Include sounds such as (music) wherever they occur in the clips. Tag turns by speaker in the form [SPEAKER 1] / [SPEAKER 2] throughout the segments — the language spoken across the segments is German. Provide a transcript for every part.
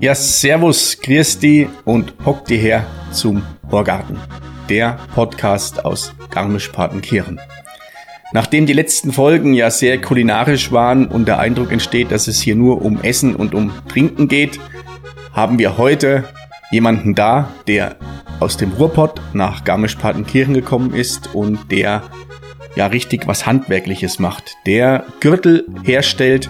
[SPEAKER 1] Ja, servus, Christi und hock die her zum Horgarten, der Podcast aus Garmisch-Partenkirchen. Nachdem die letzten Folgen ja sehr kulinarisch waren und der Eindruck entsteht, dass es hier nur um Essen und um Trinken geht, haben wir heute jemanden da, der aus dem Ruhrpott nach Garmisch-Partenkirchen gekommen ist und der ja richtig was Handwerkliches macht. Der Gürtel herstellt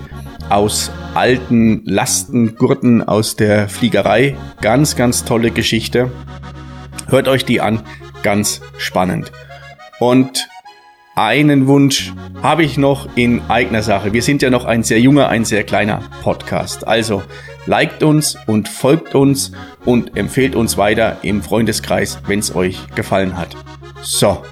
[SPEAKER 1] aus alten Lastengurten aus der Fliegerei. Ganz, ganz tolle Geschichte. Hört euch die an. Ganz spannend. Und einen Wunsch habe ich noch in eigener Sache. Wir sind ja noch ein sehr junger, ein sehr kleiner Podcast. Also liked uns und folgt uns und empfehlt uns weiter im Freundeskreis, wenn es euch gefallen hat. So,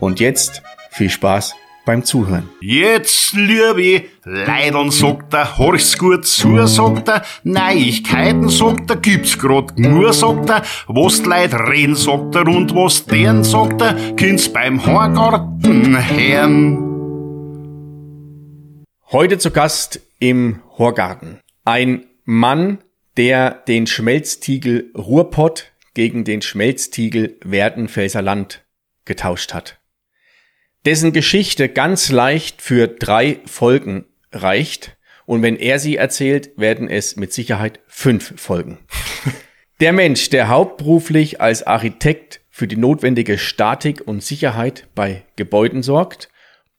[SPEAKER 1] und jetzt viel Spaß beim Zuhören.
[SPEAKER 2] Jetzt, liebe Leidern, sagt er, horch's gut zu, sagt er, Neuigkeiten, sagt er, gibt's grad nur, sagt er, was die Leute reden, sagt er, und was deren, sagt er, kind's beim Horgarten hören.
[SPEAKER 1] Heute zu Gast im Horgarten. Ein Mann, der den Schmelztiegel Ruhrpott gegen den Schmelztiegel Werdenfelser Land getauscht hat dessen Geschichte ganz leicht für drei Folgen reicht. Und wenn er sie erzählt, werden es mit Sicherheit fünf Folgen. (laughs) der Mensch, der hauptberuflich als Architekt für die notwendige Statik und Sicherheit bei Gebäuden sorgt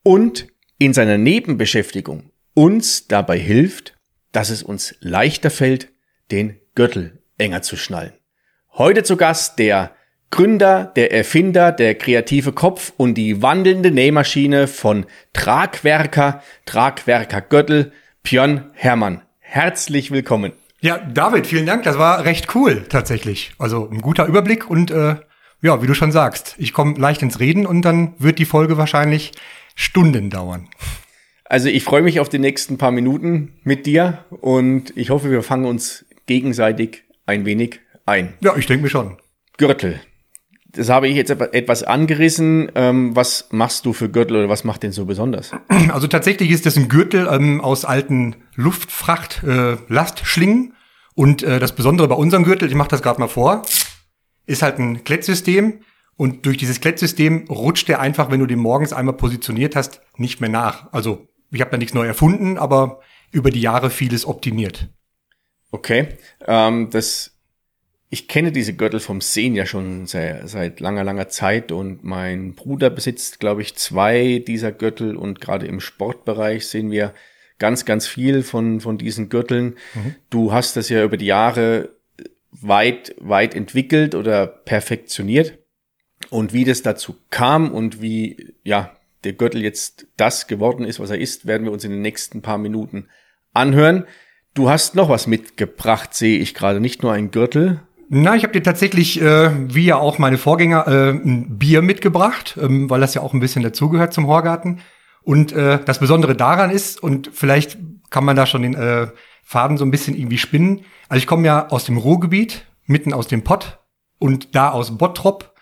[SPEAKER 1] und in seiner Nebenbeschäftigung uns dabei hilft, dass es uns leichter fällt, den Gürtel enger zu schnallen. Heute zu Gast der Gründer, der Erfinder, der kreative Kopf und die wandelnde Nähmaschine von Tragwerker, Tragwerker Göttel, Björn Hermann. Herzlich willkommen.
[SPEAKER 3] Ja, David, vielen Dank. Das war recht cool tatsächlich. Also ein guter Überblick und äh, ja, wie du schon sagst, ich komme leicht ins Reden und dann wird die Folge wahrscheinlich Stunden dauern.
[SPEAKER 1] Also ich freue mich auf die nächsten paar Minuten mit dir und ich hoffe, wir fangen uns gegenseitig ein wenig ein.
[SPEAKER 3] Ja, ich denke mir schon.
[SPEAKER 1] Gürtel das habe ich jetzt etwas angerissen. Ähm, was machst du für Gürtel oder was macht den so besonders?
[SPEAKER 3] Also tatsächlich ist das ein Gürtel ähm, aus alten Luftfracht-Lastschlingen. Äh, und äh, das Besondere bei unserem Gürtel, ich mache das gerade mal vor, ist halt ein Klettsystem. Und durch dieses Klettsystem rutscht der einfach, wenn du den morgens einmal positioniert hast, nicht mehr nach. Also ich habe da nichts neu erfunden, aber über die Jahre vieles optimiert.
[SPEAKER 1] Okay, ähm, das ich kenne diese Gürtel vom Sehen ja schon seit, seit langer, langer Zeit und mein Bruder besitzt, glaube ich, zwei dieser Gürtel und gerade im Sportbereich sehen wir ganz, ganz viel von, von diesen Gürteln. Mhm. Du hast das ja über die Jahre weit, weit entwickelt oder perfektioniert. Und wie das dazu kam und wie, ja, der Gürtel jetzt das geworden ist, was er ist, werden wir uns in den nächsten paar Minuten anhören. Du hast noch was mitgebracht, sehe ich gerade. Nicht nur ein Gürtel,
[SPEAKER 3] na, ich habe dir tatsächlich, äh, wie ja auch meine Vorgänger, äh, ein Bier mitgebracht, ähm, weil das ja auch ein bisschen dazugehört zum Horgarten. Und äh, das Besondere daran ist, und vielleicht kann man da schon den äh, Faden so ein bisschen irgendwie spinnen. Also ich komme ja aus dem Ruhrgebiet, mitten aus dem Pott und da aus Bottrop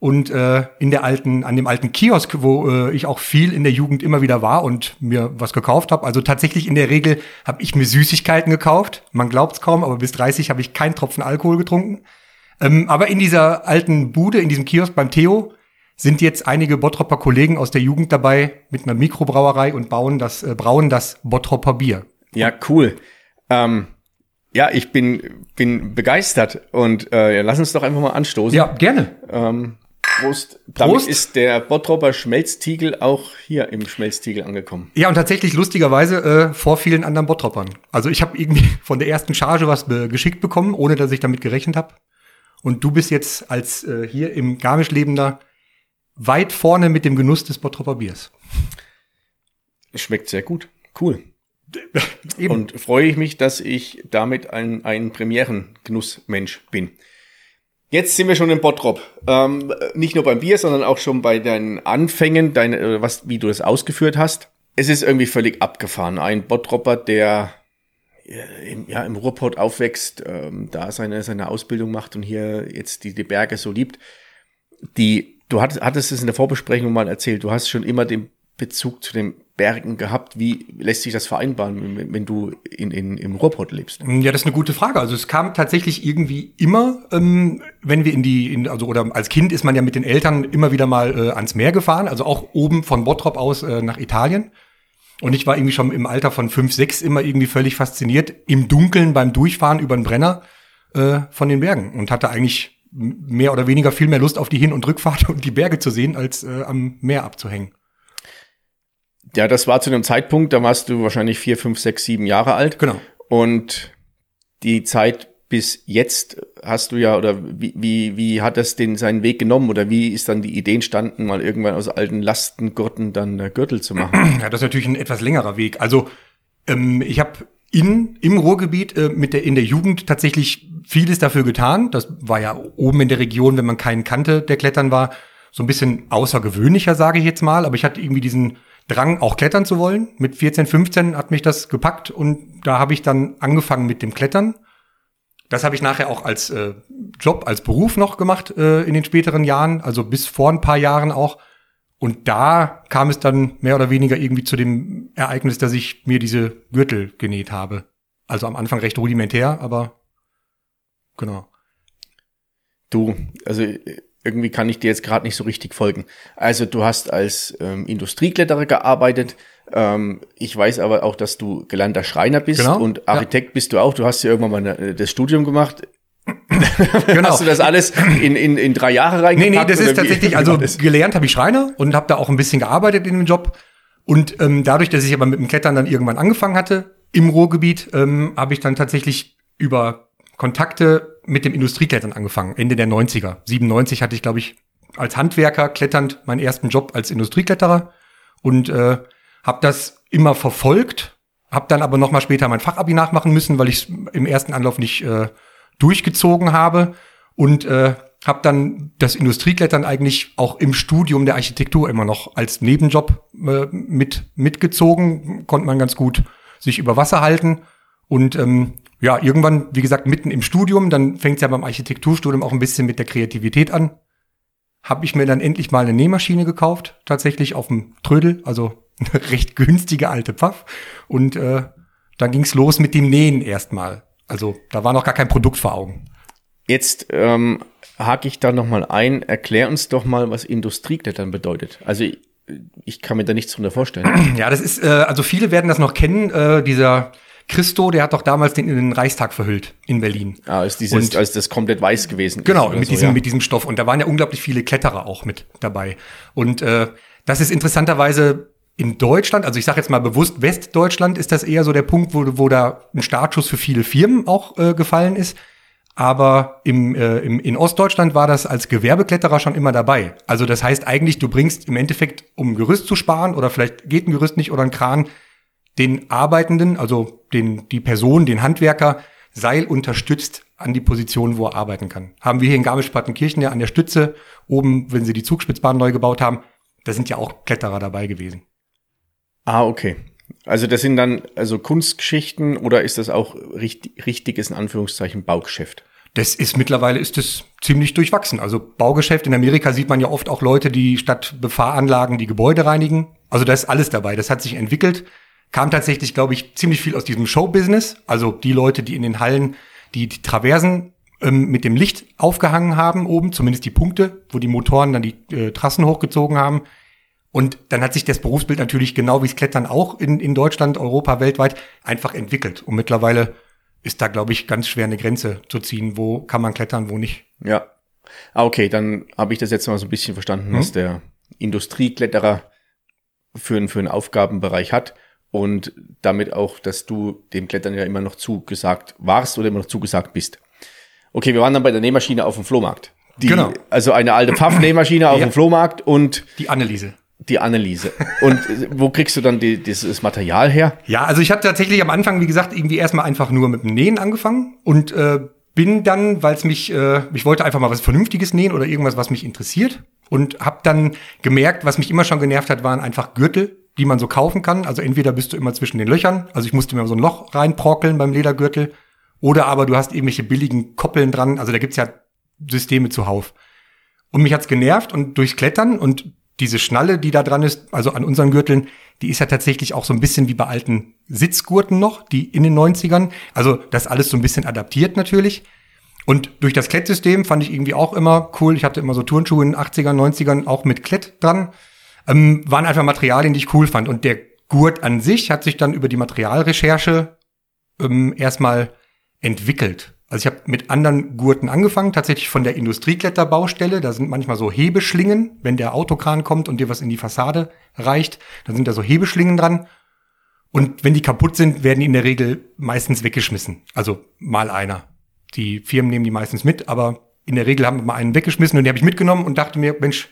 [SPEAKER 3] und äh, in der alten, an dem alten Kiosk, wo äh, ich auch viel in der Jugend immer wieder war und mir was gekauft habe. Also tatsächlich in der Regel habe ich mir Süßigkeiten gekauft. Man glaubt's kaum, aber bis 30 habe ich keinen Tropfen Alkohol getrunken. Ähm, aber in dieser alten Bude, in diesem Kiosk beim Theo, sind jetzt einige Bottropper Kollegen aus der Jugend dabei mit einer Mikrobrauerei und bauen das, äh, brauen das Bottropper Bier.
[SPEAKER 1] Ja, cool. Ähm, ja, ich bin, bin begeistert und äh, ja, lass uns doch einfach mal anstoßen.
[SPEAKER 3] Ja, gerne.
[SPEAKER 1] Ähm, Prost. Damit Prost. ist der Bottropper Schmelztiegel auch hier im Schmelztiegel angekommen.
[SPEAKER 3] Ja, und tatsächlich lustigerweise äh, vor vielen anderen Bottroppern. Also ich habe irgendwie (laughs) von der ersten Charge was äh, geschickt bekommen, ohne dass ich damit gerechnet habe. Und du bist jetzt als äh, hier im Garmisch lebender weit vorne mit dem Genuss des Bottropper Biers.
[SPEAKER 1] Schmeckt sehr gut. Cool. (laughs) Eben. Und freue ich mich, dass ich damit ein, ein Premieren-Genussmensch bin. Jetzt sind wir schon in Bottrop. Ähm, nicht nur beim Bier, sondern auch schon bei deinen Anfängen, deine, äh, was, wie du das ausgeführt hast. Es ist irgendwie völlig abgefahren. Ein Bottropper, der äh, im, ja, im Ruhrpott aufwächst, ähm, da seine, seine Ausbildung macht und hier jetzt die, die Berge so liebt. Die, du hattest, hattest es in der Vorbesprechung mal erzählt, du hast schon immer den Bezug zu den Bergen gehabt. Wie lässt sich das vereinbaren, wenn, du in, in, im Ruhrpott lebst?
[SPEAKER 3] Ja, das ist eine gute Frage. Also es kam tatsächlich irgendwie immer, ähm, wenn wir in die, in, also oder als Kind ist man ja mit den Eltern immer wieder mal äh, ans Meer gefahren, also auch oben von Bottrop aus äh, nach Italien. Und ich war irgendwie schon im Alter von fünf, sechs immer irgendwie völlig fasziniert im Dunkeln beim Durchfahren über den Brenner äh, von den Bergen und hatte eigentlich mehr oder weniger viel mehr Lust auf die Hin- und Rückfahrt (laughs) und die Berge zu sehen, als äh, am Meer abzuhängen.
[SPEAKER 1] Ja, das war zu einem Zeitpunkt, da warst du wahrscheinlich vier, fünf, sechs, sieben Jahre alt.
[SPEAKER 3] Genau.
[SPEAKER 1] Und die Zeit bis jetzt hast du ja, oder wie, wie, wie hat das den seinen Weg genommen oder wie ist dann die Idee entstanden, mal irgendwann aus alten Lastengurten dann äh, Gürtel zu machen? (clears throat)
[SPEAKER 3] Ja, das ist natürlich ein etwas längerer Weg. Also ähm, ich habe in im Ruhrgebiet äh, mit der in der Jugend tatsächlich vieles dafür getan. Das war ja oben in der Region, wenn man keinen kannte, der klettern war, so ein bisschen außergewöhnlicher, sage ich jetzt mal. Aber ich hatte irgendwie diesen Drang, auch klettern zu wollen. Mit 14, 15 hat mich das gepackt und da habe ich dann angefangen mit dem Klettern. Das habe ich nachher auch als äh, Job, als Beruf noch gemacht äh, in den späteren Jahren, also bis vor ein paar Jahren auch. Und da kam es dann mehr oder weniger irgendwie zu dem Ereignis, dass ich mir diese Gürtel genäht habe. Also am Anfang recht rudimentär, aber genau.
[SPEAKER 1] Du, also irgendwie kann ich dir jetzt gerade nicht so richtig folgen. Also du hast als ähm, Industriekletterer gearbeitet. Ähm, ich weiß aber auch, dass du gelernter Schreiner bist
[SPEAKER 3] Genau,
[SPEAKER 1] und Architekt ja. bist du auch. Du hast ja irgendwann mal eine, das Studium gemacht.
[SPEAKER 3] Genau. (laughs)
[SPEAKER 1] Hast du das alles in, in, in drei Jahre reingepackt?
[SPEAKER 3] Nee, nee, das ist tatsächlich, (laughs) also gelernt habe ich Schreiner und habe da auch ein bisschen gearbeitet in dem Job. Und ähm, dadurch, dass ich aber mit dem Klettern dann irgendwann angefangen hatte im Ruhrgebiet, ähm, habe ich dann tatsächlich über Kontakte mit dem Industrieklettern angefangen, Ende der 90er. 97 hatte ich, glaube ich, als Handwerker kletternd meinen ersten Job als Industriekletterer und äh, habe das immer verfolgt, habe dann aber noch mal später mein Fachabi nachmachen müssen, weil ich im ersten Anlauf nicht äh, durchgezogen habe und äh, habe dann das Industrieklettern eigentlich auch im Studium der Architektur immer noch als Nebenjob äh, mit mitgezogen, konnte man ganz gut sich über Wasser halten und ähm, ja, irgendwann, wie gesagt, mitten im Studium, dann fängt es ja beim Architekturstudium auch ein bisschen mit der Kreativität an. Habe ich mir dann endlich mal eine Nähmaschine gekauft, tatsächlich auf dem Trödel, also (laughs) eine recht günstige alte Pfaff. Und äh, dann ging's los mit dem Nähen erstmal. Also da war noch gar kein Produkt vor Augen.
[SPEAKER 1] Jetzt ähm, hake ich da noch mal ein. Erklär uns doch mal, was Industrieklettern bedeutet. Also ich, ich kann mir da nichts drunter vorstellen. (clears throat)
[SPEAKER 3] Ja, das ist, äh, also viele werden das noch kennen, äh, dieser Christo, der hat doch damals den den Reichstag verhüllt in Berlin.
[SPEAKER 1] Ah, ist dieses,
[SPEAKER 3] Und-
[SPEAKER 1] als das komplett weiß gewesen. ist
[SPEAKER 3] Genau, mit
[SPEAKER 1] so,
[SPEAKER 3] diesem,
[SPEAKER 1] ja.
[SPEAKER 3] mit diesem Stoff. Und da waren ja unglaublich viele Kletterer auch mit dabei. Und äh, das ist interessanterweise in Deutschland, also ich sage jetzt mal bewusst, Westdeutschland ist das eher so der Punkt, wo, wo da ein Startschuss für viele Firmen auch äh, gefallen ist. Aber im, äh, im, in Ostdeutschland war das als Gewerbekletterer schon immer dabei. Also das heißt eigentlich, du bringst im Endeffekt, um ein Gerüst zu sparen, oder vielleicht geht ein Gerüst nicht oder ein Kran, den Arbeitenden, also den, die Person, den Handwerker, Seil unterstützt an die Position, wo er arbeiten kann. Haben wir hier in Garmisch-Partenkirchen ja an der Stütze oben, wenn sie die Zugspitzbahn neu gebaut haben, da sind ja auch Kletterer dabei gewesen.
[SPEAKER 1] Ah, okay. Also das sind dann also Kunstgeschichten oder ist das auch richtig, richtiges in Anführungszeichen Baugeschäft?
[SPEAKER 3] Das ist mittlerweile ist es ziemlich durchwachsen. Also Baugeschäft in Amerika sieht man ja oft auch Leute, die statt Befahranlagen die Gebäude reinigen. Also da ist alles dabei. Das hat sich entwickelt. Kam tatsächlich, glaube ich, ziemlich viel aus diesem Showbusiness. Also die Leute, die in den Hallen die, die Traversen ähm, mit dem Licht aufgehangen haben oben, zumindest die Punkte, wo die Motoren dann die äh, Trassen hochgezogen haben. Und dann hat sich das Berufsbild natürlich genau wie das Klettern auch in, in Deutschland, Europa, weltweit einfach entwickelt. Und mittlerweile ist da, glaube ich, ganz schwer eine Grenze zu ziehen. Wo kann man klettern, wo nicht?
[SPEAKER 1] Ja. Ah, okay, dann habe ich das jetzt mal so ein bisschen verstanden, was der Industriekletterer für, für einen Aufgabenbereich hat und damit auch, dass du dem Klettern ja immer noch zugesagt warst oder immer noch zugesagt bist. Okay, wir waren dann bei der Nähmaschine auf dem Flohmarkt. Die,
[SPEAKER 3] Genau.
[SPEAKER 1] Also eine alte Pfaff-Nähmaschine auf
[SPEAKER 3] Ja.
[SPEAKER 1] dem Flohmarkt und
[SPEAKER 3] Die Anneliese.
[SPEAKER 1] die Anneliese. Und wo kriegst du dann die, dieses Material her?
[SPEAKER 3] Ja, also ich habe tatsächlich am Anfang, wie gesagt, irgendwie erstmal einfach nur mit dem Nähen angefangen und äh, bin dann, weil es mich, äh, ich wollte einfach mal was Vernünftiges nähen oder irgendwas, was mich interessiert und habe dann gemerkt, was mich immer schon genervt hat, waren einfach Gürtel die man so kaufen kann. Also entweder bist du immer zwischen den Löchern, also ich musste mir so ein Loch reinprockeln beim Ledergürtel, oder aber du hast irgendwelche billigen Koppeln dran. Also da gibt's ja Systeme zuhauf. Und mich hat's genervt und durchs Klettern und diese Schnalle, die da dran ist, also an unseren Gürteln, die ist ja tatsächlich auch so ein bisschen wie bei alten Sitzgurten noch, die in den 90ern. Also das alles so ein bisschen adaptiert natürlich. Und durch das Klettsystem fand ich irgendwie auch immer cool. Ich hatte immer so Turnschuhe in den 80ern, 90ern auch mit Klett dran. Ähm, waren einfach Materialien, die ich cool fand. Und der Gurt an sich hat sich dann über die Materialrecherche ähm, erstmal entwickelt. Also ich habe mit anderen Gurten angefangen, tatsächlich von der Industriekletterbaustelle. Da sind manchmal so Hebeschlingen, wenn der Autokran kommt und dir was in die Fassade reicht, dann sind da so Hebeschlingen dran. Und wenn die kaputt sind, werden die in der Regel meistens weggeschmissen. Also mal einer. Die Firmen nehmen die meistens mit, aber in der Regel haben wir mal einen weggeschmissen und den habe ich mitgenommen und dachte mir, Mensch,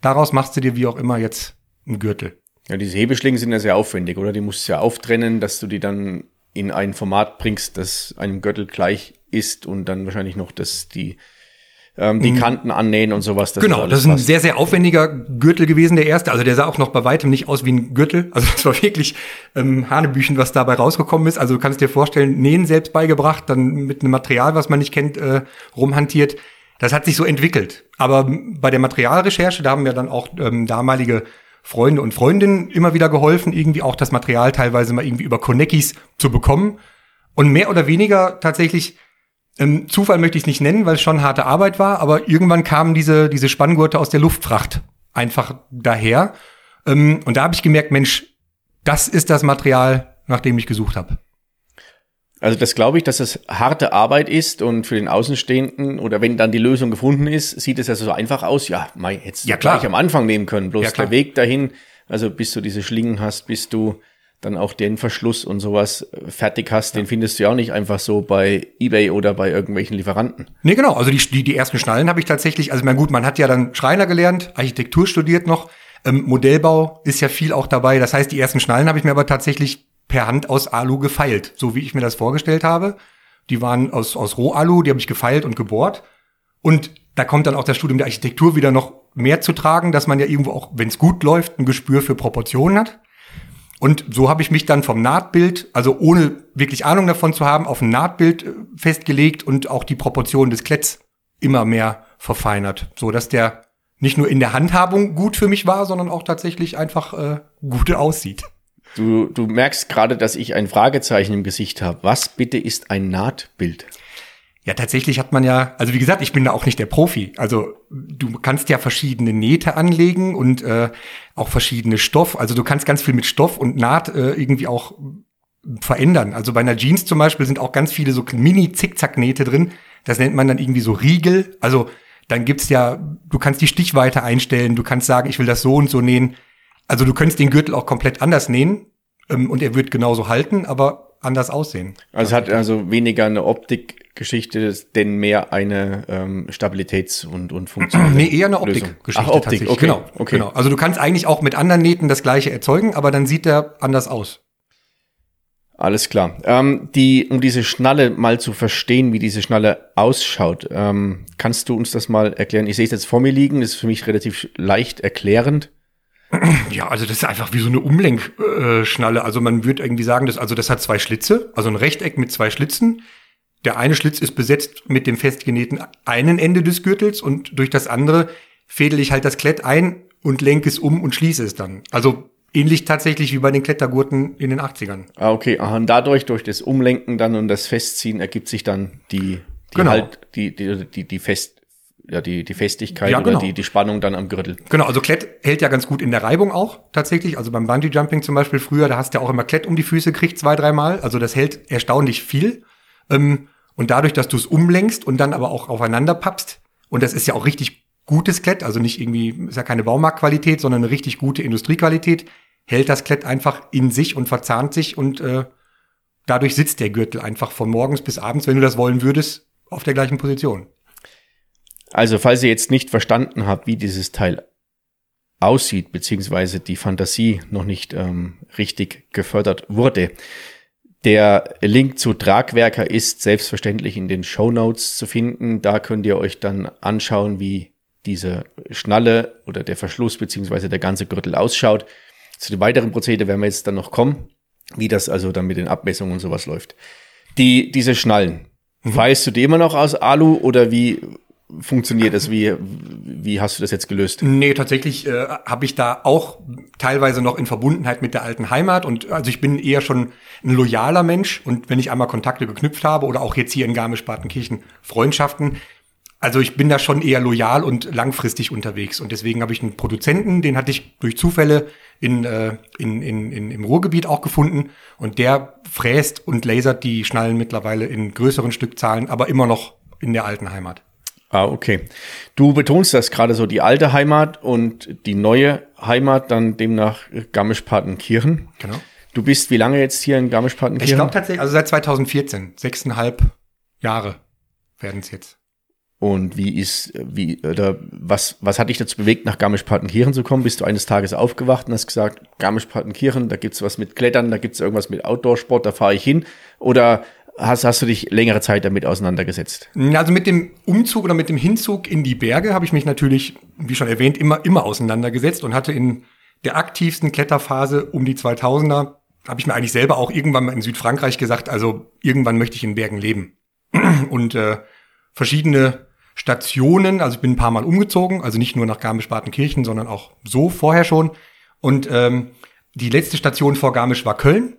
[SPEAKER 3] daraus machst du dir wie auch immer jetzt einen Gürtel.
[SPEAKER 1] Ja, diese Hebeschlingen sind ja sehr aufwendig, oder? Die musst du ja auftrennen, dass du die dann in ein Format bringst, das einem Gürtel gleich ist und dann wahrscheinlich noch das, die, ähm, die mhm. Kanten annähen und sowas.
[SPEAKER 3] Das genau, das ist ein passt. sehr, sehr aufwendiger Gürtel gewesen, der erste. Also der sah auch noch bei weitem nicht aus wie ein Gürtel. Also (laughs) das war wirklich ähm, Hanebüchen, was dabei rausgekommen ist. Also du kannst dir vorstellen, Nähen selbst beigebracht, dann mit einem Material, was man nicht kennt, äh, rumhantiert. Das hat sich so entwickelt. Aber bei der Materialrecherche, da haben wir dann auch ähm, damalige Freunde und Freundinnen immer wieder geholfen, irgendwie auch das Material teilweise mal irgendwie über Konekis zu bekommen. Und mehr oder weniger tatsächlich, ähm, Zufall möchte ich es nicht nennen, weil es schon harte Arbeit war, aber irgendwann kamen diese, diese Spanngurte aus der Luftfracht einfach daher. Ähm, und da habe ich gemerkt, Mensch, das ist das Material, nach dem ich gesucht habe.
[SPEAKER 1] Also das glaube ich, dass es harte Arbeit ist und für den Außenstehenden oder wenn dann die Lösung gefunden ist, sieht es ja so einfach aus. Ja, mal jetzt ja, klar. gleich am Anfang nehmen können. Bloß ja, der Weg dahin, also bis du diese Schlingen hast, bis du dann auch den Verschluss und sowas fertig hast, ja. den findest du ja auch nicht einfach so bei eBay oder bei irgendwelchen Lieferanten.
[SPEAKER 3] Nee, genau. Also die, die, die ersten Schnallen habe ich tatsächlich, also mein gut, man hat ja dann Schreiner gelernt, Architektur studiert noch, ähm, Modellbau ist ja viel auch dabei. Das heißt, die ersten Schnallen habe ich mir aber tatsächlich per Hand aus Alu gefeilt, so wie ich mir das vorgestellt habe. Die waren aus, aus Rohalu, die habe ich gefeilt und gebohrt. Und da kommt dann auch das Studium der Architektur wieder noch mehr zu tragen, dass man ja irgendwo auch, wenn es gut läuft, ein Gespür für Proportionen hat. Und so habe ich mich dann vom Nahtbild, also ohne wirklich Ahnung davon zu haben, auf ein Nahtbild äh, festgelegt und auch die Proportionen des Kletts immer mehr verfeinert, so dass der nicht nur in der Handhabung gut für mich war, sondern auch tatsächlich einfach äh, gut aussieht.
[SPEAKER 1] Du, du merkst gerade, dass ich ein Fragezeichen im Gesicht habe. Was bitte ist ein Nahtbild?
[SPEAKER 3] Ja, tatsächlich hat man ja, also wie gesagt, ich bin da auch nicht der Profi. Also du kannst ja verschiedene Nähte anlegen und äh, auch verschiedene Stoff. Also du kannst ganz viel mit Stoff und Naht äh, irgendwie auch verändern. Also bei einer Jeans zum Beispiel sind auch ganz viele so Mini-Zickzack-Nähte drin. Das nennt man dann irgendwie so Riegel. Also dann gibt's ja, du kannst die Stichweite einstellen, du kannst sagen, ich will das so und so nähen. Also du könntest den Gürtel auch komplett anders nähen ähm, und er wird genauso halten, aber anders aussehen.
[SPEAKER 1] Also es hat also weniger eine Optikgeschichte, denn mehr eine ähm, Stabilitäts- und, und Funktion.
[SPEAKER 3] nee, eher eine Optikgeschichte. Ach, Optik, okay. Genau, okay. genau. Also du kannst eigentlich auch mit anderen Nähten das gleiche erzeugen, aber dann sieht der anders aus.
[SPEAKER 1] Alles klar. Ähm, die, um diese Schnalle mal zu verstehen, wie diese Schnalle ausschaut, ähm, kannst du uns das mal erklären? Ich sehe es jetzt vor mir liegen, das ist für mich relativ leicht erklärend.
[SPEAKER 3] Ja, also das ist einfach wie so eine Umlenkschnalle. Also man würde irgendwie sagen, dass, also das hat zwei Schlitze, also ein Rechteck mit zwei Schlitzen. Der eine Schlitz ist besetzt mit dem festgenähten einen Ende des Gürtels und durch das andere fädel ich halt das Klett ein und lenke es um und schließe es dann. Also ähnlich tatsächlich wie bei den Klettergurten in den 80ern.
[SPEAKER 1] Ah, okay. Aha, und dadurch, durch das Umlenken dann und das Festziehen ergibt sich dann die, die
[SPEAKER 3] genau.
[SPEAKER 1] halt, die, die, die, die Fest, ja, die, die Festigkeit
[SPEAKER 3] ja, genau.
[SPEAKER 1] oder die, die Spannung dann am Gürtel.
[SPEAKER 3] Genau, also Klett hält ja ganz gut in der Reibung auch tatsächlich. Also beim Bungee Jumping zum Beispiel früher, da hast du ja auch immer Klett um die Füße gekriegt, zwei, dreimal. Also das hält erstaunlich viel. Ähm, und dadurch, dass du es umlenkst und dann aber auch aufeinander pappst, und das ist ja auch richtig gutes Klett, also nicht irgendwie, ist ja keine Baumarktqualität, sondern eine richtig gute Industriequalität, hält das Klett einfach in sich und verzahnt sich und äh, dadurch sitzt der Gürtel einfach von morgens bis abends, wenn du das wollen würdest, auf der gleichen Position.
[SPEAKER 1] Also, falls ihr jetzt nicht verstanden habt, wie dieses Teil aussieht, beziehungsweise die Fantasie noch nicht ähm, richtig gefördert wurde, der Link zu Tragwerker ist selbstverständlich in den Show Notes zu finden. Da könnt ihr euch dann anschauen, wie diese Schnalle oder der Verschluss beziehungsweise der ganze Gürtel ausschaut. Zu den weiteren Prozedere werden wir jetzt dann noch kommen, wie das also dann mit den Abmessungen und sowas läuft. Die, diese Schnallen, mhm. weißt du die immer noch aus Alu oder wie funktioniert das? Wie, wie hast du das jetzt gelöst?
[SPEAKER 3] Nee, tatsächlich äh, habe ich da auch teilweise noch in Verbundenheit mit der alten Heimat und also ich bin eher schon ein loyaler Mensch und wenn ich einmal Kontakte geknüpft habe oder auch jetzt hier in Garmisch-Partenkirchen Freundschaften, also ich bin da schon eher loyal und langfristig unterwegs und deswegen habe ich einen Produzenten, den hatte ich durch Zufälle in, äh, in, in, in, im Ruhrgebiet auch gefunden und der fräst und lasert die Schnallen mittlerweile in größeren Stückzahlen, aber immer noch in der alten Heimat.
[SPEAKER 1] Ah, okay. Du betonst das gerade so, die alte Heimat und die neue Heimat, dann demnach Garmisch-Partenkirchen.
[SPEAKER 3] Genau.
[SPEAKER 1] Du bist wie lange jetzt hier in Garmisch-Partenkirchen?
[SPEAKER 3] Ich glaube tatsächlich, also seit 2014, sechseinhalb Jahre werden es jetzt.
[SPEAKER 1] Und wie ist, wie, oder was, was hat dich dazu bewegt, nach Garmisch-Partenkirchen zu kommen? Bist du eines Tages aufgewacht und hast gesagt, Garmisch-Partenkirchen, da gibt's was mit Klettern, da gibt's irgendwas mit Outdoor-Sport, da fahre ich hin? Oder hast, hast du dich längere Zeit damit auseinandergesetzt?
[SPEAKER 3] Also mit dem Umzug oder mit dem Hinzug in die Berge habe ich mich natürlich, wie schon erwähnt, immer, immer auseinandergesetzt und hatte in der aktivsten Kletterphase um die 2000er, habe ich mir eigentlich selber auch irgendwann mal in Südfrankreich gesagt, also irgendwann möchte ich in Bergen leben. (clears throat) Und äh, verschiedene Stationen, also ich bin ein paar Mal umgezogen, also nicht nur nach Garmisch-Partenkirchen, sondern auch so vorher schon. Und ähm, die letzte Station vor Garmisch war Köln.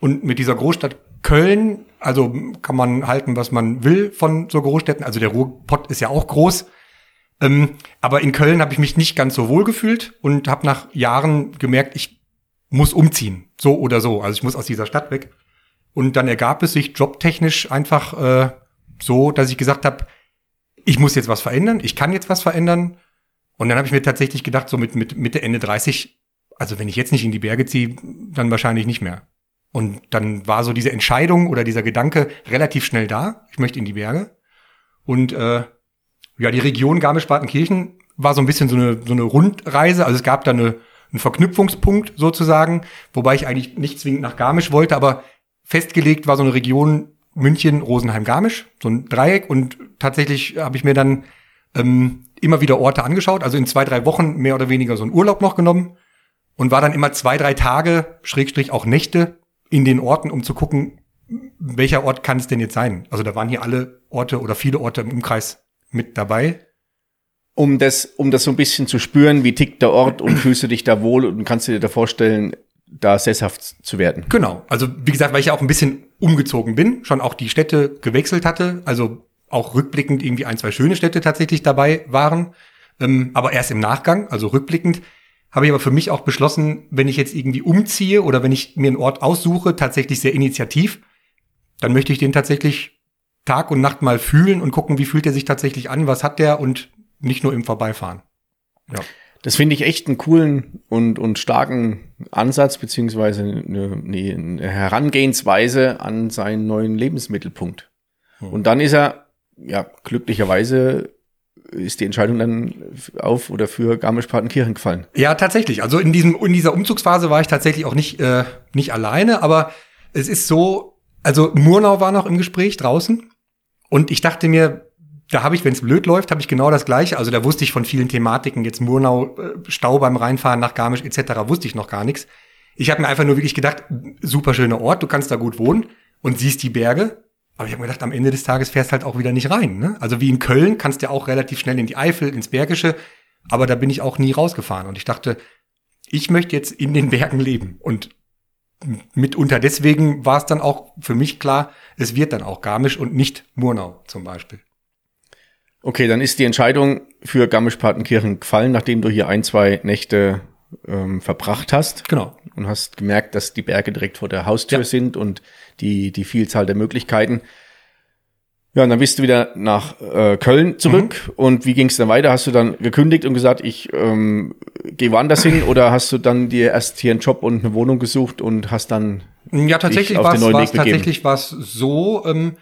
[SPEAKER 3] Und mit dieser Großstadt Köln, also kann man halten, was man will von so Großstädten. Also der Ruhrpott ist ja auch groß. Ähm, aber in Köln habe ich mich nicht ganz so wohl gefühlt und habe nach Jahren gemerkt, ich muss umziehen, so oder so. Also ich muss aus dieser Stadt weg. Und dann ergab es sich jobtechnisch einfach äh, so, dass ich gesagt habe, ich muss jetzt was verändern, ich kann jetzt was verändern. Und dann habe ich mir tatsächlich gedacht, so mit, mit Mitte, Ende 30, also wenn ich jetzt nicht in die Berge ziehe, dann wahrscheinlich nicht mehr. Und dann war so diese Entscheidung oder dieser Gedanke relativ schnell da. Ich möchte in die Berge. Und äh, ja, die Region Garmisch-Partenkirchen war so ein bisschen so eine, so eine Rundreise. Also es gab da eine, einen Verknüpfungspunkt sozusagen, wobei ich eigentlich nicht zwingend nach Garmisch wollte, aber festgelegt war so eine Region München, Rosenheim, Garmisch, so ein Dreieck. Und tatsächlich habe ich mir dann ähm, immer wieder Orte angeschaut, also in zwei, drei Wochen mehr oder weniger so einen Urlaub noch genommen und war dann immer zwei, drei Tage, Schrägstrich auch Nächte in den Orten, um zu gucken, welcher Ort kann es denn jetzt sein? Also da waren hier alle Orte oder viele Orte im Umkreis mit dabei.
[SPEAKER 1] Um das, um das so ein bisschen zu spüren, wie tickt der Ort und fühlst du dich da wohl und kannst du dir da vorstellen, da sesshaft zu werden.
[SPEAKER 3] Genau. Also wie gesagt, weil ich ja auch ein bisschen umgezogen bin, schon auch die Städte gewechselt hatte, also auch rückblickend irgendwie ein, zwei schöne Städte tatsächlich dabei waren, ähm, aber erst im Nachgang, also rückblickend habe ich aber für mich auch beschlossen, wenn ich jetzt irgendwie umziehe oder wenn ich mir einen Ort aussuche, tatsächlich sehr initiativ, dann möchte ich den tatsächlich Tag und Nacht mal fühlen und gucken, wie fühlt er sich tatsächlich an, was hat der und nicht nur im Vorbeifahren.
[SPEAKER 1] Ja. Das finde ich echt einen coolen und, und starken Ansatz, beziehungsweise eine, eine Herangehensweise an seinen neuen Lebensmittelpunkt. Hm. Und dann ist er, ja, glücklicherweise ist die Entscheidung dann auf oder für Garmisch-Partenkirchen gefallen?
[SPEAKER 3] Ja, tatsächlich. Also in diesem in dieser Umzugsphase war ich tatsächlich auch nicht äh, nicht alleine, aber es ist so, also Murnau war noch im Gespräch draußen und ich dachte mir, da habe ich, wenn es blöd läuft, habe ich genau das Gleiche. Also da wusste ich von vielen Thematiken, jetzt Murnau, äh, Stau beim Reinfahren nach Garmisch etc., wusste ich noch gar nichts. Ich habe mir einfach nur wirklich gedacht, super schöner Ort, du kannst da gut wohnen und siehst die Berge aber ich habe gedacht, am Ende des Tages fährst halt auch wieder nicht rein. Ne? Also wie in Köln kannst du ja auch relativ schnell in die Eifel, ins Bergische, aber da bin ich auch nie rausgefahren. Und ich dachte, ich möchte jetzt in den Bergen leben. Und mitunter deswegen war es dann auch für mich klar, es wird dann auch Garmisch und nicht Murnau zum Beispiel.
[SPEAKER 1] Okay, dann ist die Entscheidung für Garmisch-Partenkirchen gefallen, nachdem du hier ein, zwei Nächte ähm, verbracht hast.
[SPEAKER 3] Genau.
[SPEAKER 1] Und hast gemerkt, dass die Berge direkt vor der Haustür ja. sind und die, die Vielzahl der Möglichkeiten. Ja, und dann bist du wieder nach äh, Köln zurück. Mhm. Und wie ging es dann weiter? Hast du dann gekündigt und gesagt, ich ähm, gehe woanders hin? Oder hast du dann dir erst hier einen Job und eine Wohnung gesucht und hast dann
[SPEAKER 3] ja tatsächlich war es tatsächlich war es so. Ähm,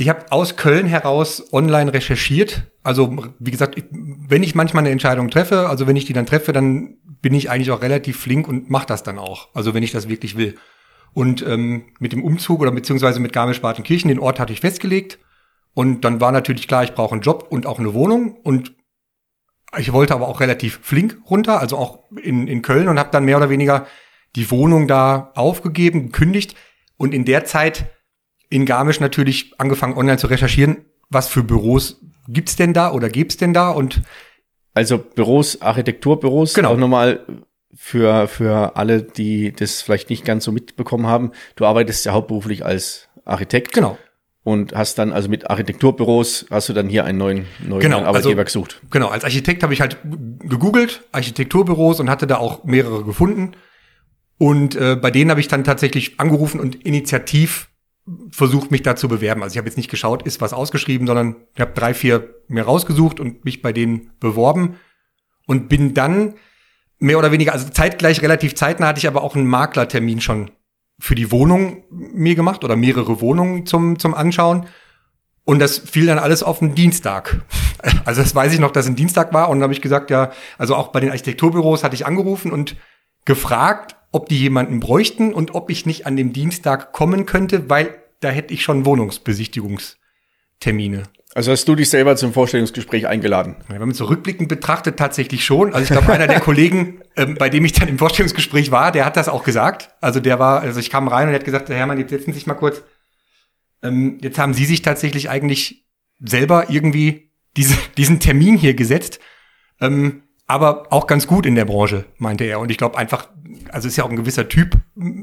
[SPEAKER 3] ich habe aus Köln heraus online recherchiert. Also wie gesagt, wenn ich manchmal eine Entscheidung treffe, also wenn ich die dann treffe, dann bin ich eigentlich auch relativ flink und mache das dann auch. Also wenn ich das wirklich will. Und ähm, mit dem Umzug oder beziehungsweise mit Garmisch-Partenkirchen, den Ort hatte ich festgelegt. Und dann war natürlich klar, ich brauche einen Job und auch eine Wohnung. Und ich wollte aber auch relativ flink runter, also auch in, in Köln und habe dann mehr oder weniger die Wohnung da aufgegeben, gekündigt und in der Zeit in Garmisch natürlich angefangen online zu recherchieren, was für Büros gibt's denn da oder gibt's denn da und
[SPEAKER 1] also Büros, Architekturbüros,
[SPEAKER 3] Genau.
[SPEAKER 1] auch nochmal für, für alle, die das vielleicht nicht ganz so mitbekommen haben. Du arbeitest ja hauptberuflich als Architekt.
[SPEAKER 3] genau.
[SPEAKER 1] Und hast dann, also mit Architekturbüros, hast du dann hier einen neuen, neuen
[SPEAKER 3] Genau,
[SPEAKER 1] Arbeitgeber
[SPEAKER 3] also-
[SPEAKER 1] gesucht.
[SPEAKER 3] Genau, als Architekt habe ich halt gegoogelt, Architekturbüros und hatte da auch mehrere gefunden. Und äh, bei denen habe ich dann tatsächlich angerufen und initiativ versucht, mich da zu bewerben. Also ich habe jetzt nicht geschaut, ist was ausgeschrieben, sondern ich habe drei, vier mir rausgesucht und mich bei denen beworben und bin dann mehr oder weniger, also zeitgleich, relativ zeitnah hatte ich aber auch einen Maklertermin schon für die Wohnung mir gemacht oder mehrere Wohnungen zum, zum Anschauen. Und das fiel dann alles auf den Dienstag. (laughs) Also das weiß ich noch, dass ein Dienstag war. Und dann habe ich gesagt, ja, also auch bei den Architekturbüros hatte ich angerufen und gefragt, ob die jemanden bräuchten und ob ich nicht an dem Dienstag kommen könnte, weil da hätte ich schon Wohnungsbesichtigungstermine.
[SPEAKER 1] Also hast du dich selber zum Vorstellungsgespräch eingeladen.
[SPEAKER 3] Ja, Wenn man so rückblickend betrachtet, tatsächlich schon. Also ich glaube, einer der Kollegen, ähm, bei dem ich dann im Vorstellungsgespräch war, der hat das auch gesagt. Also der war, also ich kam rein und er hat gesagt, Herr Hermann, jetzt setzen Sie sich mal kurz. Ähm, jetzt haben Sie sich tatsächlich eigentlich selber irgendwie diese, diesen Termin hier gesetzt. Ähm, aber auch ganz gut in der Branche, meinte er. Und ich glaube einfach, also ist ja auch ein gewisser Typ,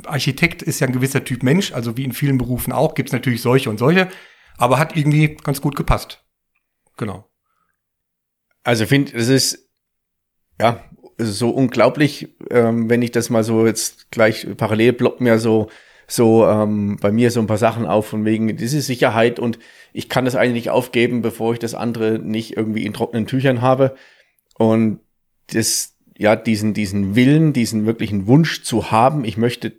[SPEAKER 3] Architekt ist ja ein gewisser Typ Mensch, also wie in vielen Berufen auch, gibt es natürlich solche und solche, aber hat irgendwie ganz gut gepasst. Genau.
[SPEAKER 1] Also finde, es ist ja so unglaublich, ähm, wenn ich das mal so jetzt gleich parallel ploppt mir so so ähm, bei mir so ein paar Sachen auf von wegen diese Sicherheit und ich kann das eigentlich nicht aufgeben, bevor ich das andere nicht irgendwie in trockenen Tüchern habe und das ja diesen diesen Willen, diesen wirklichen Wunsch zu haben, ich möchte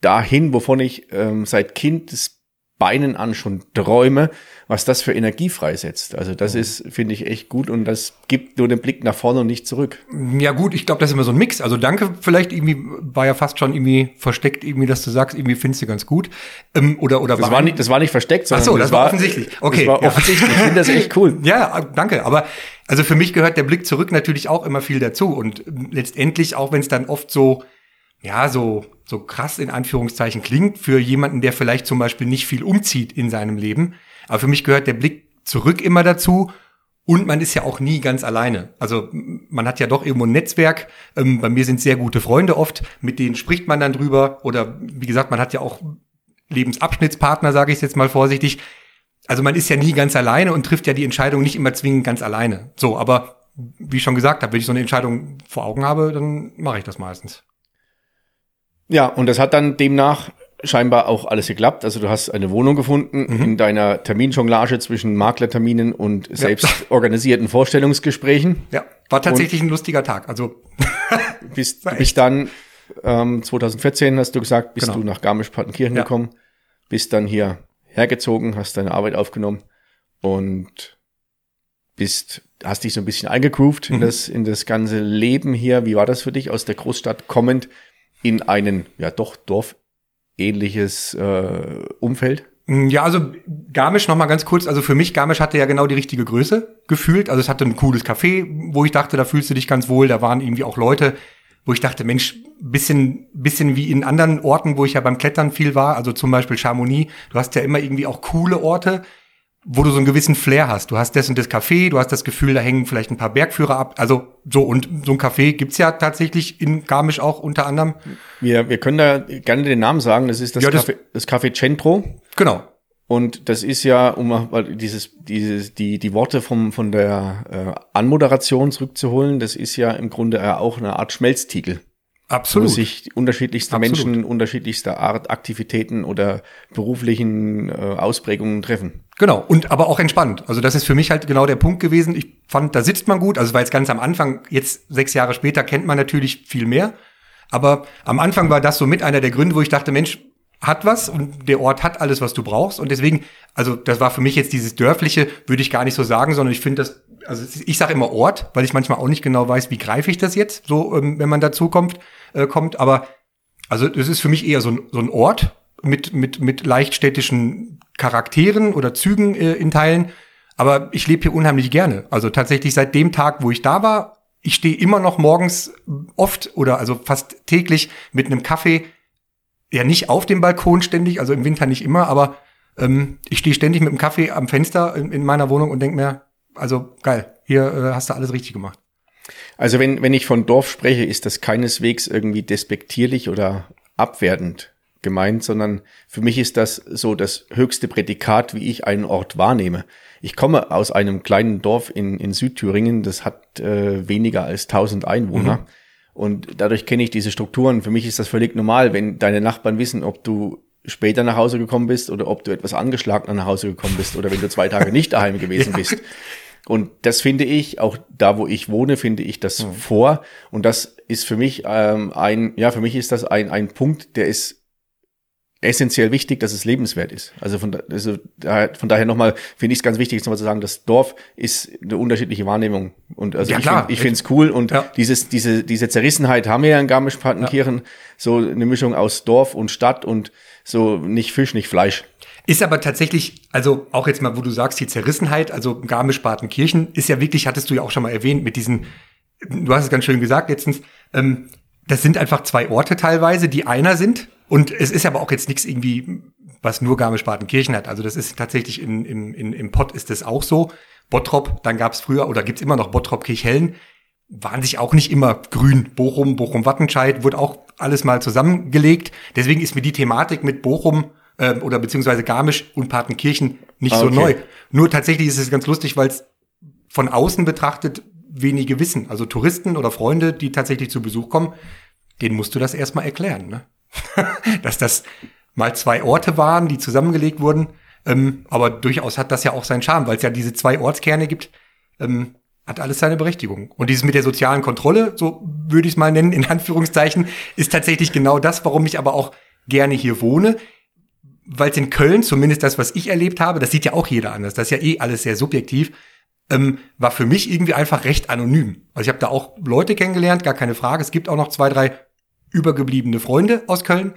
[SPEAKER 1] dahin, wovon ich ähm, seit Kind des Beinen an schon träume, was das für Energie freisetzt. Also das ist, finde ich, echt gut und das gibt nur den Blick nach vorne und nicht zurück.
[SPEAKER 3] Ja gut, ich glaube, das ist immer so ein Mix. Also danke, vielleicht irgendwie war ja fast schon irgendwie versteckt, irgendwie, dass du sagst, irgendwie findest du ganz gut. Ähm, oder oder
[SPEAKER 1] Das war nicht, das war nicht versteckt,
[SPEAKER 3] Ach
[SPEAKER 1] sondern
[SPEAKER 3] so, das war offensichtlich. Okay,
[SPEAKER 1] das war
[SPEAKER 3] ja.
[SPEAKER 1] offensichtlich. Ich finde das echt cool. (laughs)
[SPEAKER 3] Ja, danke. Aber also für mich gehört der Blick zurück natürlich auch immer viel dazu. Und letztendlich, auch wenn es dann oft so, ja, so, so krass in Anführungszeichen klingt, für jemanden, der vielleicht zum Beispiel nicht viel umzieht in seinem Leben. Aber für mich gehört der Blick zurück immer dazu. Und man ist ja auch nie ganz alleine. Also man hat ja doch irgendwo ein Netzwerk. Ähm, bei mir sind sehr gute Freunde oft, mit denen spricht man dann drüber. Oder wie gesagt, man hat ja auch Lebensabschnittspartner, sage ich jetzt mal vorsichtig. Also man ist ja nie ganz alleine und trifft ja die Entscheidung nicht immer zwingend ganz alleine. So, aber wie ich schon gesagt habe, wenn ich so eine Entscheidung vor Augen habe, dann mache ich das meistens.
[SPEAKER 1] Ja, und das hat dann demnach scheinbar auch alles geklappt. Also du hast eine Wohnung gefunden
[SPEAKER 3] Mhm.
[SPEAKER 1] in deiner Terminjonglage zwischen Maklerterminen und selbst organisierten Vorstellungsgesprächen.
[SPEAKER 3] Ja, war tatsächlich ein lustiger Tag. Also (laughs)
[SPEAKER 1] Bist, bist dann ähm, 2014, hast du gesagt, bist
[SPEAKER 3] Genau.
[SPEAKER 1] du nach Garmisch-Partenkirchen
[SPEAKER 3] Ja.
[SPEAKER 1] gekommen, bist dann hier hergezogen, hast deine Arbeit aufgenommen und bist, hast dich so ein bisschen eingegroovt in
[SPEAKER 3] Mhm.
[SPEAKER 1] das, in das ganze Leben hier. Wie war das für dich aus der Großstadt kommend in einen, ja doch, dorfähnliches äh, Umfeld?
[SPEAKER 3] Mm, Ja, also Garmisch noch mal ganz kurz. Also für mich, Garmisch hatte ja genau die richtige Größe gefühlt. Also es hatte ein cooles Café, wo ich dachte, da fühlst du dich ganz wohl. Da waren irgendwie auch Leute, wo ich dachte, Mensch, bisschen, bisschen wie in anderen Orten, wo ich ja beim Klettern viel war. Also zum Beispiel Chamonix. Du hast ja immer irgendwie auch coole Orte, wo du so einen gewissen Flair hast. Du hast das und das Café, du hast das Gefühl, da hängen vielleicht ein paar Bergführer ab. Also so und so ein Café gibt's ja tatsächlich in Garmisch auch unter anderem.
[SPEAKER 1] Wir, wir können da gerne den Namen sagen. Das ist das,
[SPEAKER 3] Ja, das-
[SPEAKER 1] Café, das Café Centro.
[SPEAKER 3] Genau.
[SPEAKER 1] Und das ist ja, um mal weil dieses, dieses, die, die Worte vom, von der äh, Anmoderation zurückzuholen, das ist ja im Grunde ja auch eine Art Schmelztiegel, wo
[SPEAKER 3] Absolut.
[SPEAKER 1] sich unterschiedlichste
[SPEAKER 3] Absolut.
[SPEAKER 1] Menschen unterschiedlichster Art Aktivitäten oder beruflichen äh, Ausprägungen treffen.
[SPEAKER 3] Genau, und aber auch entspannt. Also das ist für mich halt genau der Punkt gewesen. Ich fand, da sitzt man gut. Also es ganz am Anfang, jetzt sechs Jahre später, kennt man natürlich viel mehr. Aber am Anfang war das so mit einer der Gründe, wo ich dachte, Mensch, hat was und der Ort hat alles, was du brauchst. Und deswegen, also das war für mich jetzt dieses Dörfliche, würde ich gar nicht so sagen, sondern ich finde das, also es ich sage immer Ort, weil ich manchmal auch nicht genau weiß, wie greife ich das jetzt, so ähm, wenn man dazu kommt, äh, kommt. Aber also das ist für mich eher so ein, so ein Ort mit, mit, mit leicht städtischen Charakteren oder Zügen äh, in Teilen. Aber ich lebe hier unheimlich gerne. Also tatsächlich seit dem Tag, wo ich da war, ich stehe immer noch morgens oft oder also fast täglich mit einem Kaffee, ja nicht auf dem Balkon ständig, also im Winter nicht immer, aber ähm, ich stehe ständig mit dem Kaffee am Fenster in, in meiner Wohnung und denke mir, also geil, hier äh, hast du alles richtig gemacht.
[SPEAKER 1] Also wenn, wenn ich von Dorf spreche, ist das keineswegs irgendwie despektierlich oder abwertend gemeint, sondern für mich ist das so das höchste Prädikat, wie ich einen Ort wahrnehme. Ich komme aus einem kleinen Dorf in, in Südthüringen, das hat äh, weniger als 1000 Einwohner. Mhm. Und dadurch kenne ich diese Strukturen. Für mich ist das völlig normal, wenn deine Nachbarn wissen, ob du später nach Hause gekommen bist oder ob du etwas angeschlagen nach Hause gekommen bist oder wenn du zwei Tage nicht daheim (laughs) gewesen ja. bist. Und das finde ich, auch da, wo ich wohne, finde ich das mhm. vor. Und das ist für mich ähm, ein, ja, für mich ist das ein, ein Punkt, der ist essentiell wichtig, dass es lebenswert ist. Also von, also von daher nochmal finde ich es ganz wichtig, jetzt nochmal zu sagen, das Dorf ist eine unterschiedliche Wahrnehmung. Und also ja, ich finde es cool und ja. dieses, diese, diese Zerrissenheit haben wir ja in Garmisch-Partenkirchen, ja. so eine Mischung aus Dorf und Stadt und so nicht Fisch, nicht Fleisch.
[SPEAKER 3] Ist aber tatsächlich, also auch jetzt mal, wo du sagst, die Zerrissenheit, also Garmisch-Partenkirchen ist ja wirklich, hattest du ja auch schon mal erwähnt, mit diesen, du hast es ganz schön gesagt letztens, ähm, das sind einfach zwei Orte teilweise, die einer sind. Und es ist aber auch jetzt nichts irgendwie, was nur Garmisch-Partenkirchen hat. Also das ist tatsächlich in, in, in, im Pott ist das auch so. Bottrop, dann gab es früher oder gibt's immer noch Bottrop-Kirchhellen, waren sich auch nicht immer grün. Bochum, Bochum-Wattenscheid, wurde auch alles mal zusammengelegt. Deswegen ist mir die Thematik mit Bochum äh, oder beziehungsweise Garmisch und Partenkirchen nicht okay. so neu. Nur tatsächlich ist es ganz lustig, weil es von außen betrachtet wenige wissen. Also Touristen oder Freunde, die tatsächlich zu Besuch kommen, denen musst du das erstmal erklären, ne? (laughs) Dass das mal zwei Orte waren, die zusammengelegt wurden. Ähm, aber durchaus hat das ja auch seinen Charme, weil es ja diese zwei Ortskerne gibt. Ähm, hat alles seine Berechtigung. Und dieses mit der sozialen Kontrolle, so würde ich es mal nennen, in Anführungszeichen, ist tatsächlich genau das, warum ich aber auch gerne hier wohne weil es in Köln, zumindest das, was ich erlebt habe, das sieht ja auch jeder anders, das ist ja eh alles sehr subjektiv, ähm, war für mich irgendwie einfach recht anonym. Also ich habe da auch Leute kennengelernt, gar keine Frage. Es gibt auch noch zwei, drei übergebliebene Freunde aus Köln.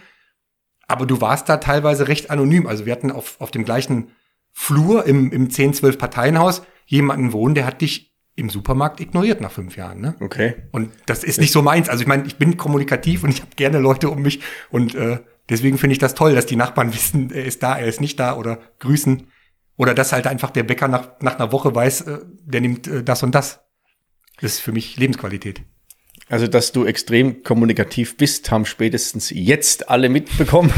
[SPEAKER 3] Aber du warst da teilweise recht anonym. Also wir hatten auf, auf dem gleichen Flur im, im 10, 12 Parteienhaus jemanden wohnen, der hat dich im Supermarkt ignoriert nach fünf Jahren. Ne?
[SPEAKER 1] Okay.
[SPEAKER 3] Und das ist nicht so meins. Also ich meine, ich bin kommunikativ und ich habe gerne Leute um mich und äh, Deswegen finde ich das toll, dass die Nachbarn (laughs) wissen, er ist da, er ist nicht da oder grüßen. Oder dass halt einfach der Bäcker nach, nach einer Woche weiß, äh, der nimmt äh, das und das. Das ist für mich Lebensqualität.
[SPEAKER 1] Also, dass du extrem kommunikativ bist, haben spätestens jetzt alle mitbekommen.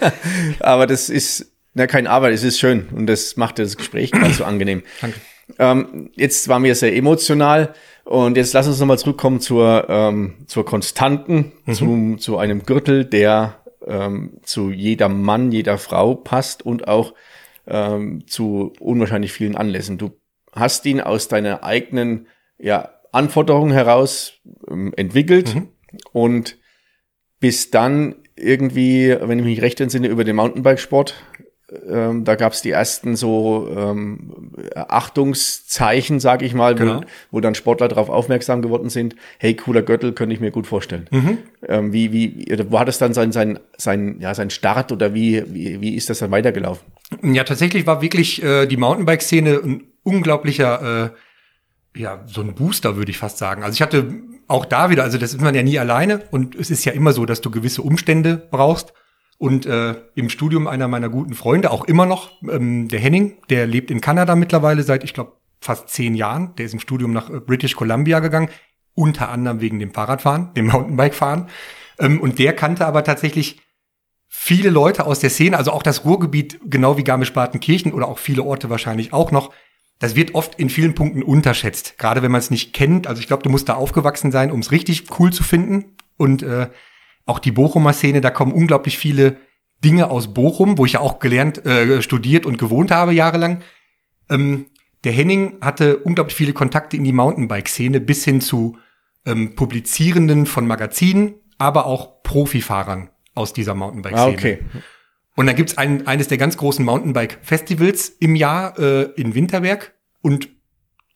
[SPEAKER 1] (laughs) Aber das ist na, kein Arbeit, es ist schön und das macht das Gespräch ganz so angenehm. Danke. Ähm, jetzt waren wir sehr emotional und jetzt lass uns nochmal zurückkommen zur, ähm, zur Konstanten, mhm. zum, zu einem Gürtel, der ähm, zu jeder Mann, jeder Frau passt und auch ähm, zu unwahrscheinlich vielen Anlässen. Du hast ihn aus deiner eigenen ja, Anforderungen heraus ähm, entwickelt mhm. und bist dann irgendwie, wenn ich mich recht entsinne, über den Mountainbikesport ähm, da gab es die ersten so ähm, Achtungszeichen, sag ich mal, genau. wo, wo, dann Sportler darauf aufmerksam geworden sind, hey, cooler Gürtel, könnte ich mir gut vorstellen. Mhm. Ähm, wie, wie, wo hat es dann sein, sein, sein, ja, sein Start oder wie, wie, wie ist das dann weitergelaufen?
[SPEAKER 3] Ja, tatsächlich war wirklich äh, die Mountainbike-Szene ein unglaublicher, äh, ja, so ein Booster, würde ich fast sagen. Also ich hatte auch da wieder, also das ist man ja nie alleine und es ist ja immer so, dass du gewisse Umstände brauchst. Und äh, im Studium einer meiner guten Freunde, auch immer noch, ähm, der Henning, der lebt in Kanada mittlerweile seit, ich glaube, fast zehn Jahren. Der ist im Studium nach äh, British Columbia gegangen, unter anderem wegen dem Fahrradfahren, dem Mountainbikefahren. Ähm, und der kannte aber tatsächlich viele Leute aus der Szene, also auch das Ruhrgebiet, genau wie Garmisch-Partenkirchen oder auch viele Orte wahrscheinlich auch noch. Das wird oft in vielen Punkten unterschätzt, gerade wenn man es nicht kennt. Also ich glaube, du musst da aufgewachsen sein, um es richtig cool zu finden. Und äh, auch die Bochumer Szene, da kommen unglaublich viele Dinge aus Bochum, wo ich ja auch gelernt, äh, studiert und gewohnt habe jahrelang. Ähm, der Henning hatte unglaublich viele Kontakte in die Mountainbike-Szene bis hin zu ähm, Publizierenden von Magazinen, aber auch Profifahrern aus dieser Mountainbike-Szene. Ah, okay. Und dann gibt's ein, eines der ganz großen Mountainbike-Festivals im Jahr äh, in Winterberg. Und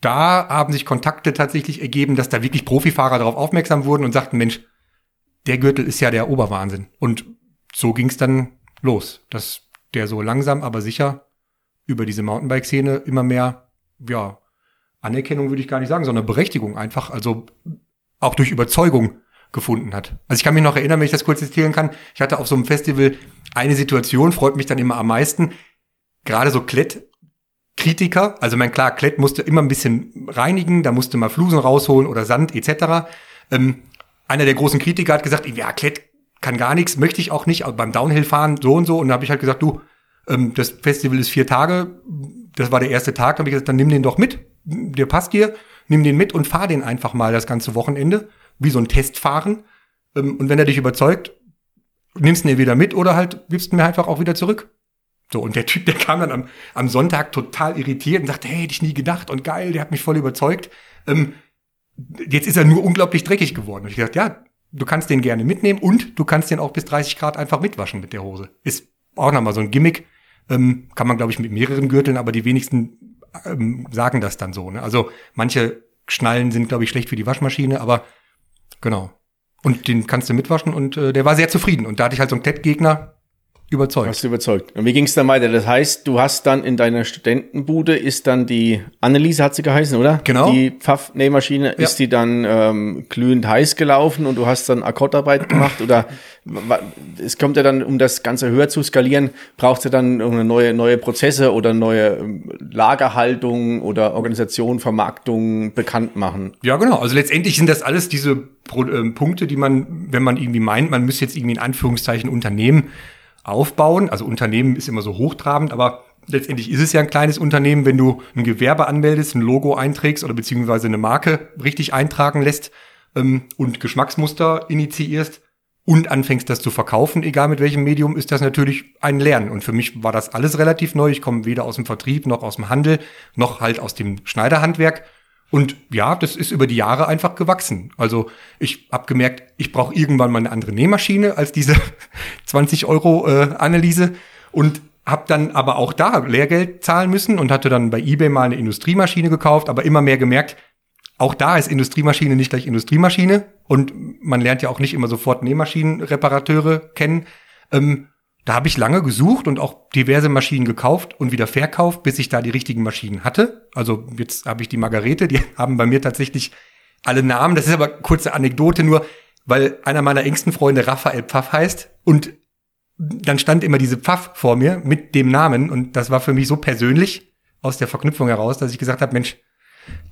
[SPEAKER 3] da haben sich Kontakte tatsächlich ergeben, dass da wirklich Profifahrer darauf aufmerksam wurden und sagten, Mensch, der Gürtel ist ja der Oberwahnsinn. Und so ging es dann los, dass der so langsam, aber sicher über diese Mountainbike-Szene immer mehr ja, Anerkennung würde ich gar nicht sagen, sondern Berechtigung einfach, also auch durch Überzeugung gefunden hat. Also ich kann mich noch erinnern, wenn ich das kurz erzählen kann, ich hatte auf so einem Festival eine Situation, freut mich dann immer am meisten, gerade so Klett-Kritiker, also mein klar, Klett musste immer ein bisschen reinigen, da musste mal Flusen rausholen oder Sand etc. Ähm, einer der großen Kritiker hat gesagt, ja, Klett kann gar nichts, möchte ich auch nicht, aber beim Downhill fahren so und so. Und da habe ich halt gesagt, du, ähm, das Festival ist vier Tage, das war der erste Tag, da habe ich gesagt, dann nimm den doch mit, der passt dir, nimm den mit und fahr den einfach mal das ganze Wochenende, wie so ein Testfahren. Ähm, und wenn er dich überzeugt, nimmst du ihn wieder mit oder halt gibst ihn mir einfach auch wieder zurück. So, und der Typ, der kam dann am, am Sonntag total irritiert und sagte, hey, hätte ich nie gedacht und geil, der hat mich voll überzeugt. Ähm, jetzt ist er nur unglaublich dreckig geworden. Und ich dachte, ja, du kannst den gerne mitnehmen und du kannst den auch bis 30 Grad einfach mitwaschen mit der Hose. Ist auch nochmal so ein Gimmick. Ähm, kann man, glaube ich, mit mehreren Gürteln, aber die wenigsten ähm, sagen das dann so. Ne? Also manche Schnallen sind, glaube ich, schlecht für die Waschmaschine, aber genau. Und den kannst du mitwaschen und äh, der war sehr zufrieden. Und da hatte ich halt so einen Ted-Gegner, überzeugt.
[SPEAKER 1] Hast du überzeugt. Und wie ging es dann weiter? Das heißt, du hast dann in deiner Studentenbude ist dann die Anneliese hat sie geheißen, oder?
[SPEAKER 3] Genau.
[SPEAKER 1] Die Pfaff-Nähmaschine,
[SPEAKER 3] Ja.
[SPEAKER 1] ist die dann ähm, glühend heiß gelaufen und du hast dann Akkordarbeit gemacht oder es kommt ja dann, um das Ganze höher zu skalieren, braucht ihr dann irgendeine neue, neue Prozesse oder neue ähm, Lagerhaltung oder Organisation, Vermarktung bekannt machen.
[SPEAKER 3] Ja, genau. Also letztendlich sind das alles diese Pro ähm, Punkte, die man, wenn man irgendwie meint, man müsste jetzt irgendwie in Anführungszeichen Unternehmen aufbauen. Also Unternehmen ist immer so hochtrabend, aber letztendlich ist es ja ein kleines Unternehmen, wenn du ein Gewerbe anmeldest, ein Logo einträgst oder beziehungsweise eine Marke richtig eintragen lässt ähm, und Geschmacksmuster initiierst und anfängst das zu verkaufen, egal mit welchem Medium, ist das natürlich ein Lernen. Und für mich war das alles relativ neu. Ich komme weder aus dem Vertrieb noch aus dem Handel, noch halt aus dem Schneiderhandwerk. Und ja, das ist über die Jahre einfach gewachsen. Also ich habe gemerkt, ich brauche irgendwann mal eine andere Nähmaschine als diese (laughs) 20 Euro äh, Analyse und habe dann aber auch da Lehrgeld zahlen müssen und hatte dann bei eBay mal eine Industriemaschine gekauft, aber immer mehr gemerkt, auch da ist Industriemaschine nicht gleich Industriemaschine und man lernt ja auch nicht immer sofort Nähmaschinenreparateure kennen. Ähm, da habe ich lange gesucht und auch diverse Maschinen gekauft und wieder verkauft, bis ich da die richtigen Maschinen hatte. Also jetzt habe ich die Margarete, die (laughs) haben bei mir tatsächlich alle Namen. Das ist aber kurze Anekdote nur, weil einer meiner engsten Freunde Raphael Pfaff heißt und dann stand immer diese Pfaff vor mir mit dem Namen und das war für mich so persönlich aus der Verknüpfung heraus, dass ich gesagt habe, Mensch,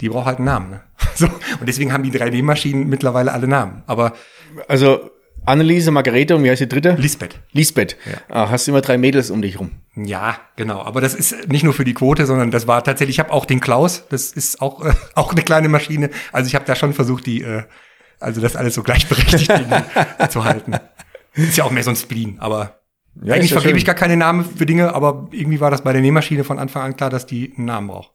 [SPEAKER 3] die braucht halt einen Namen. Ne? (laughs) So, und deswegen haben die 3D-Maschinen mittlerweile alle Namen. Aber
[SPEAKER 1] Also Anneliese, Margarete und wie heißt die dritte?
[SPEAKER 3] Lisbeth.
[SPEAKER 1] Lisbeth. Ah, hast immer drei Mädels um dich rum.
[SPEAKER 3] Ja, genau. Aber das ist nicht nur für die Quote, sondern das war tatsächlich, ich habe auch den Klaus, das ist auch, äh, (laughs) auch eine kleine Maschine. Also ich habe da schon versucht, die, äh, also das alles so gleichberechtigt (laughs) zu halten. Ist ja auch mehr so ein Spleen, aber
[SPEAKER 1] Ja,
[SPEAKER 3] eigentlich
[SPEAKER 1] ja
[SPEAKER 3] vergebe
[SPEAKER 1] schön.
[SPEAKER 3] ich gar keine Namen für Dinge, aber irgendwie war das bei der Nähmaschine von Anfang an klar, dass die einen Namen braucht.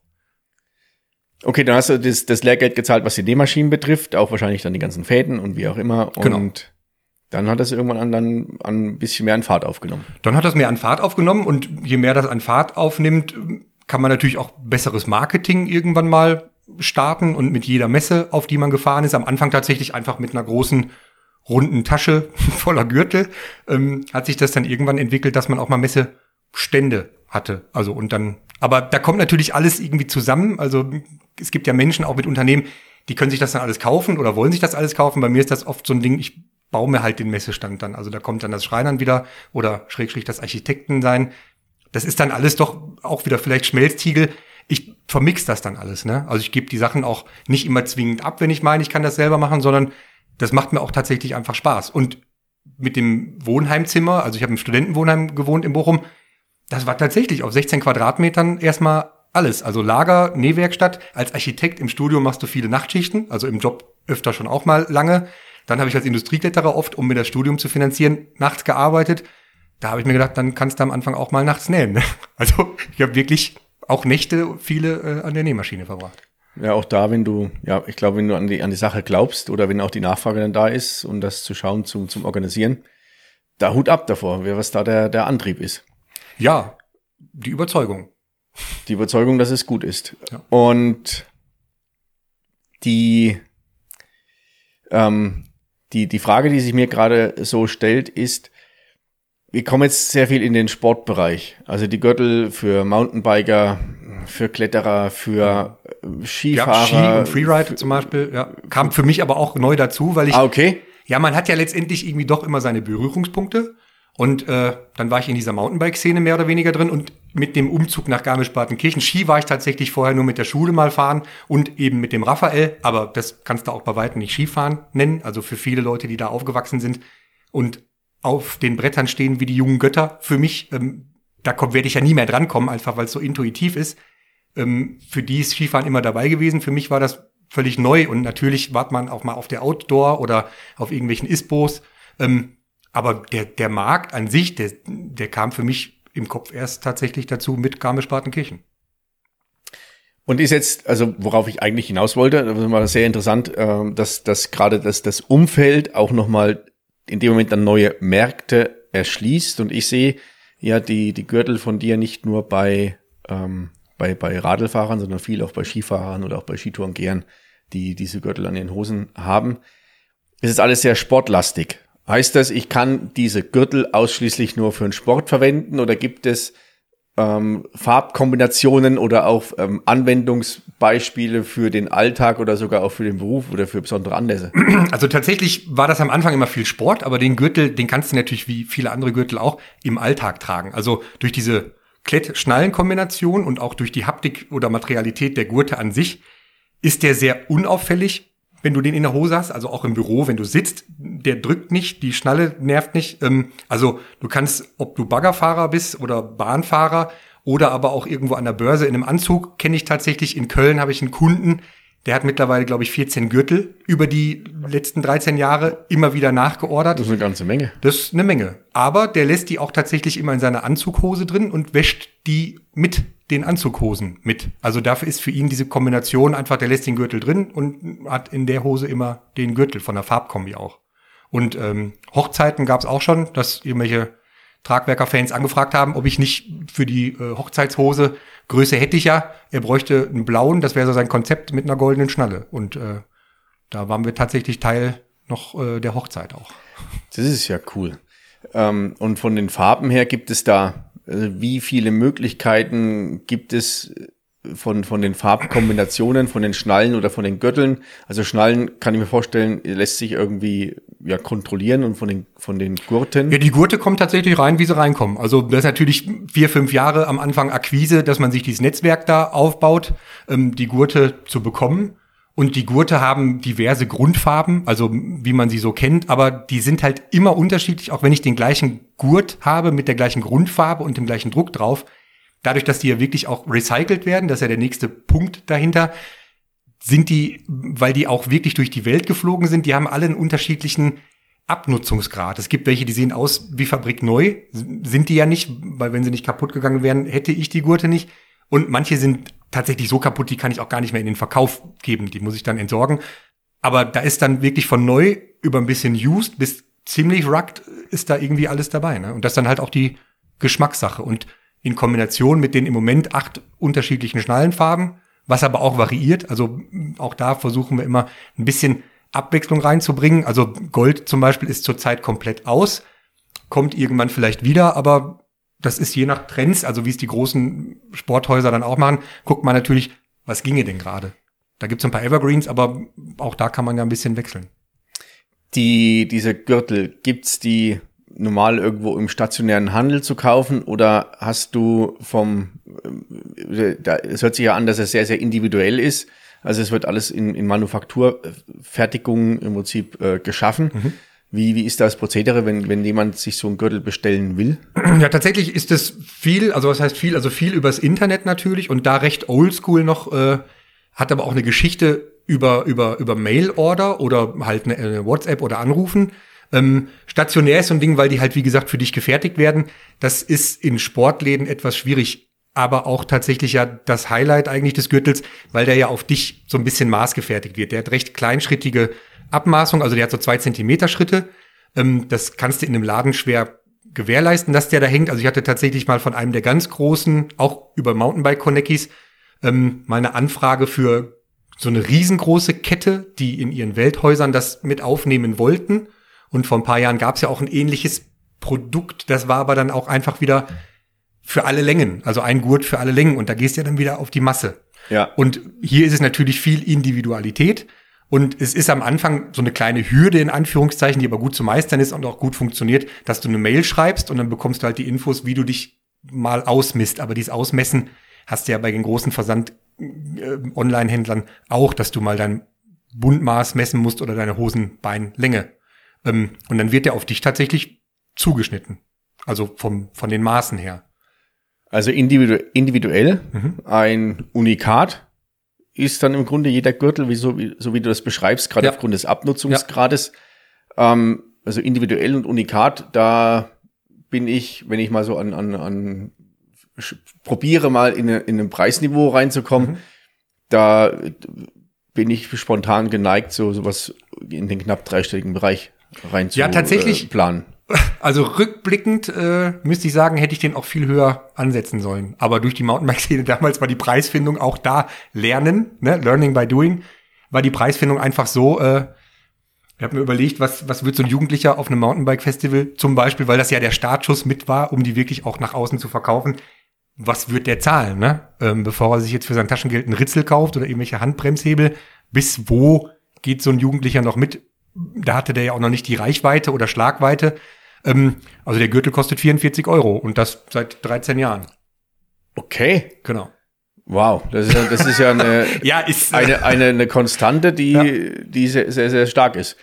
[SPEAKER 1] Okay, dann hast du das, das Lehrgeld gezahlt, was die Nähmaschinen betrifft, auch wahrscheinlich dann die ganzen Fäden und wie auch immer. Und
[SPEAKER 3] Genau.
[SPEAKER 1] Dann hat das irgendwann an, dann an ein bisschen mehr an Fahrt aufgenommen.
[SPEAKER 3] Dann hat das mehr an Fahrt aufgenommen und je mehr das an Fahrt aufnimmt, kann man natürlich auch besseres Marketing irgendwann mal starten und mit jeder Messe, auf die man gefahren ist, am Anfang tatsächlich einfach mit einer großen runden Tasche (laughs) voller Gürtel, ähm, hat sich das dann irgendwann entwickelt, dass man auch mal Messestände hatte. Also und dann, aber da kommt natürlich alles irgendwie zusammen. Also es gibt ja Menschen auch mit Unternehmen, die können sich das dann alles kaufen oder wollen sich das alles kaufen. Bei mir ist das oft so ein Ding, ich baue mir halt den Messestand dann. Also da kommt dann das Schreinern wieder oder schrägstrich das Architekten sein. Das ist dann alles doch auch wieder vielleicht Schmelztiegel. Ich vermix das dann alles, ne? Also ich gebe die Sachen auch nicht immer zwingend ab, wenn ich meine, ich kann das selber machen, sondern das macht mir auch tatsächlich einfach Spaß. Und mit dem Wohnheimzimmer, also ich habe im Studentenwohnheim gewohnt in Bochum, das war tatsächlich auf 16 Quadratmetern erstmal alles. Also Lager, Nähwerkstatt. Als Architekt im Studio machst du viele Nachtschichten, also im Job öfter schon auch mal lange. Dann habe ich als Industriekletterer oft, um mir das Studium zu finanzieren, nachts gearbeitet. Da habe ich mir gedacht, dann kannst du am Anfang auch mal nachts nähen. ne? (laughs) Also ich habe wirklich auch Nächte viele äh, an der Nähmaschine verbracht.
[SPEAKER 1] Ja, auch da, wenn du, ja, ich glaube, wenn du an die, an die Sache glaubst oder wenn auch die Nachfrage dann da ist und das zu schauen zum, zum Organisieren, da Hut ab davor, wer was da der, der Antrieb ist.
[SPEAKER 3] Ja, die Überzeugung.
[SPEAKER 1] Die Überzeugung, dass es gut ist.
[SPEAKER 3] Ja.
[SPEAKER 1] Und die, ähm, die, die Frage, die sich mir gerade so stellt, ist, wir kommen jetzt sehr viel in den Sportbereich. Also die Gürtel für Mountainbiker, für Kletterer, für äh, Skifahrer.
[SPEAKER 3] Ja, Ski und Freeride zum Beispiel, ja. Kam für mich aber auch neu dazu, weil ich.
[SPEAKER 1] Ah, okay.
[SPEAKER 3] Ja, man hat ja letztendlich irgendwie doch immer seine Berührungspunkte. Und äh, dann war ich in dieser Mountainbike-Szene mehr oder weniger drin und mit dem Umzug nach Garmisch-Partenkirchen. Ski war ich tatsächlich vorher nur mit der Schule mal fahren und eben mit dem Raphael, aber das kannst du auch bei weitem nicht Skifahren nennen. Also für viele Leute, die da aufgewachsen sind und auf den Brettern stehen wie die jungen Götter, für mich, ähm, da werde ich ja nie mehr drankommen, einfach weil es so intuitiv ist. Ähm, für die ist Skifahren immer dabei gewesen. Für mich war das völlig neu und natürlich wart man auch mal auf der Outdoor oder auf irgendwelchen ISPOs. Ähm, aber der, der Markt an sich, der, der kam für mich im Kopf erst tatsächlich dazu mit Garmisch-Partenkirchen.
[SPEAKER 1] Und ist jetzt, also worauf ich eigentlich hinaus wollte, das war sehr interessant, äh, dass, dass gerade das, das Umfeld auch nochmal in dem Moment dann neue Märkte erschließt. Und ich sehe ja die, die Gürtel von dir nicht nur bei, ähm, bei, bei Radlfahrern, sondern viel auch bei Skifahrern oder auch bei Skitourengehern, die diese Gürtel an den Hosen haben. Es ist alles sehr sportlastig. Heißt das, ich kann diese Gürtel ausschließlich nur für den Sport verwenden oder gibt es ähm, Farbkombinationen oder auch ähm, Anwendungsbeispiele für den Alltag oder sogar auch für den Beruf oder für besondere Anlässe? (clears throat)
[SPEAKER 3] Also tatsächlich war das am Anfang immer viel Sport, aber den Gürtel, den kannst du natürlich wie viele andere Gürtel auch im Alltag tragen. Also durch diese Klett-Schnallen-Kombination und auch durch die Haptik oder Materialität der Gurte an sich ist der sehr unauffällig wenn du den in der Hose hast, also auch im Büro, wenn du sitzt, der drückt nicht, die Schnalle nervt nicht. Ähm, also du kannst, ob du Baggerfahrer bist oder Bahnfahrer oder aber auch irgendwo an der Börse in einem Anzug, kenne ich tatsächlich. In Köln habe ich einen Kunden, der hat mittlerweile, glaube ich, 14 Gürtel über die letzten 13 Jahre immer wieder nachgeordert.
[SPEAKER 1] Das ist eine ganze Menge.
[SPEAKER 3] Das ist eine Menge. Aber der lässt die auch tatsächlich immer in seiner Anzughose drin und wäscht die mit den Anzughosen mit. Also dafür ist für ihn diese Kombination einfach, der lässt den Gürtel drin und hat in der Hose immer den Gürtel von der Farbkombi auch. Und ähm, Hochzeiten gab es auch schon, dass irgendwelche Tragwerker-Fans angefragt haben, ob ich nicht für die äh, Hochzeitshose, Größe hätte ich ja, er bräuchte einen blauen, das wäre so sein Konzept mit einer goldenen Schnalle. Und äh, da waren wir tatsächlich Teil noch äh, der Hochzeit auch.
[SPEAKER 1] Das ist ja cool. Ähm, und von den Farben her gibt es da wie viele Möglichkeiten gibt es von, von den Farbkombinationen, von den Schnallen oder von den Gürteln? Also Schnallen kann ich mir vorstellen, lässt sich irgendwie ja kontrollieren und von den, von den Gurten.
[SPEAKER 3] Ja, die Gurte kommt tatsächlich rein, wie sie reinkommen. Also das ist natürlich vier, fünf Jahre am Anfang Akquise, dass man sich dieses Netzwerk da aufbaut, ähm, die Gurte zu bekommen. Und die Gurte haben diverse Grundfarben, also wie man sie so kennt, aber die sind halt immer unterschiedlich, auch wenn ich den gleichen Gurt habe mit der gleichen Grundfarbe und dem gleichen Druck drauf. Dadurch, dass die ja wirklich auch recycelt werden, das ist ja der nächste Punkt dahinter, sind die, weil die auch wirklich durch die Welt geflogen sind, die haben alle einen unterschiedlichen Abnutzungsgrad. Es gibt welche, die sehen aus wie Fabrik neu, sind die ja nicht, weil wenn sie nicht kaputt gegangen wären, hätte ich die Gurte nicht. Und manche sind tatsächlich so kaputt, die kann ich auch gar nicht mehr in den Verkauf geben. Die muss ich dann entsorgen. Aber da ist dann wirklich von neu über ein bisschen used bis ziemlich rugged ist da irgendwie alles dabei. Ne? Und das dann halt auch die Geschmackssache. Und in Kombination mit den im Moment acht unterschiedlichen Schnallenfarben, was aber auch variiert. Also auch da versuchen wir immer ein bisschen Abwechslung reinzubringen. Also Gold zum Beispiel ist zurzeit komplett aus, kommt irgendwann vielleicht wieder, aber das ist je nach Trends, also wie es die großen Sporthäuser dann auch machen, guckt man natürlich, was ginge denn gerade. Da gibt es ein paar Evergreens, aber auch da kann man ja ein bisschen wechseln.
[SPEAKER 1] Die, diese Gürtel, gibt's die normal irgendwo im stationären Handel zu kaufen oder hast du vom, äh, da, es hört sich ja an, dass es sehr, sehr individuell ist. Also es wird alles in, in Manufakturfertigung im Prinzip äh, geschaffen. Mhm. Wie, wie ist das Prozedere, wenn, wenn jemand sich so einen Gürtel bestellen will?
[SPEAKER 3] Ja, tatsächlich ist es viel, also was heißt viel, also viel übers Internet natürlich und da recht oldschool noch, äh, hat aber auch eine Geschichte über, über, über Mail-Order oder halt eine, eine WhatsApp oder Anrufen. Ähm, stationär ist so ein Ding, weil die halt, wie gesagt, für dich gefertigt werden. Das ist in Sportläden etwas schwierig, aber auch tatsächlich ja das Highlight eigentlich des Gürtels, weil der ja auf dich so ein bisschen maßgefertigt wird. Der hat recht kleinschrittige Abmaßung, also der hat so zwei Zentimeter Schritte. Ähm, das kannst du in einem Laden schwer gewährleisten, dass der da hängt. Also ich hatte tatsächlich mal von einem der ganz großen, auch über Mountainbike Conneckies, ähm, mal eine Anfrage für so eine riesengroße Kette, die in ihren Welthäusern das mit aufnehmen wollten. Und vor ein paar Jahren gab es ja auch ein ähnliches Produkt. Das war aber dann auch einfach wieder für alle Längen, also ein Gurt für alle Längen und da gehst du ja dann wieder auf die Masse.
[SPEAKER 1] Ja.
[SPEAKER 3] Und hier ist es natürlich viel Individualität und es ist am Anfang so eine kleine Hürde in Anführungszeichen, die aber gut zu meistern ist und auch gut funktioniert, dass du eine Mail schreibst und dann bekommst du halt die Infos, wie du dich mal ausmisst. Aber dieses Ausmessen hast du ja bei den großen Versand-Online-Händlern auch, dass du mal dein Bundmaß messen musst oder deine Hosenbeinlänge. Ähm, und dann wird der auf dich tatsächlich zugeschnitten. Also vom, von den Maßen her.
[SPEAKER 1] Also individu individuell mhm. ein Unikat ist dann im Grunde jeder Gürtel, wie so, wie, so wie du das beschreibst, gerade ja. aufgrund des Abnutzungsgrades. Ja. Ähm, also individuell und Unikat, da bin ich, wenn ich mal so an, an, an probiere mal in, in ein Preisniveau reinzukommen, mhm. da bin ich spontan geneigt, so sowas in den knapp dreistelligen Bereich rein zu
[SPEAKER 3] ja, tatsächlich,
[SPEAKER 1] äh, planen.
[SPEAKER 3] Also rückblickend äh, müsste ich sagen, hätte ich den auch viel höher ansetzen sollen. Aber durch die Mountainbike-Szene (laughs) damals war die Preisfindung auch da lernen, ne? Learning by Doing, war die Preisfindung einfach so, äh, ich habe mir überlegt, was, was wird so ein Jugendlicher auf einem Mountainbike-Festival zum Beispiel, weil das ja der Startschuss mit war, um die wirklich auch nach außen zu verkaufen. Was wird der zahlen, ne? Ähm, bevor er sich jetzt für sein Taschengeld einen Ritzel kauft oder irgendwelche Handbremshebel, bis wo geht so ein Jugendlicher noch mit? Da hatte der ja auch noch nicht die Reichweite oder Schlagweite. Ähm, also der Gürtel kostet 44 Euro und das seit 13 Jahren.
[SPEAKER 1] Okay.
[SPEAKER 3] Genau.
[SPEAKER 1] Wow, das ist ja, das ist ja eine, (laughs)
[SPEAKER 3] ja, ist,
[SPEAKER 1] eine, eine, eine Konstante, die, ja. die sehr, sehr, sehr stark ist.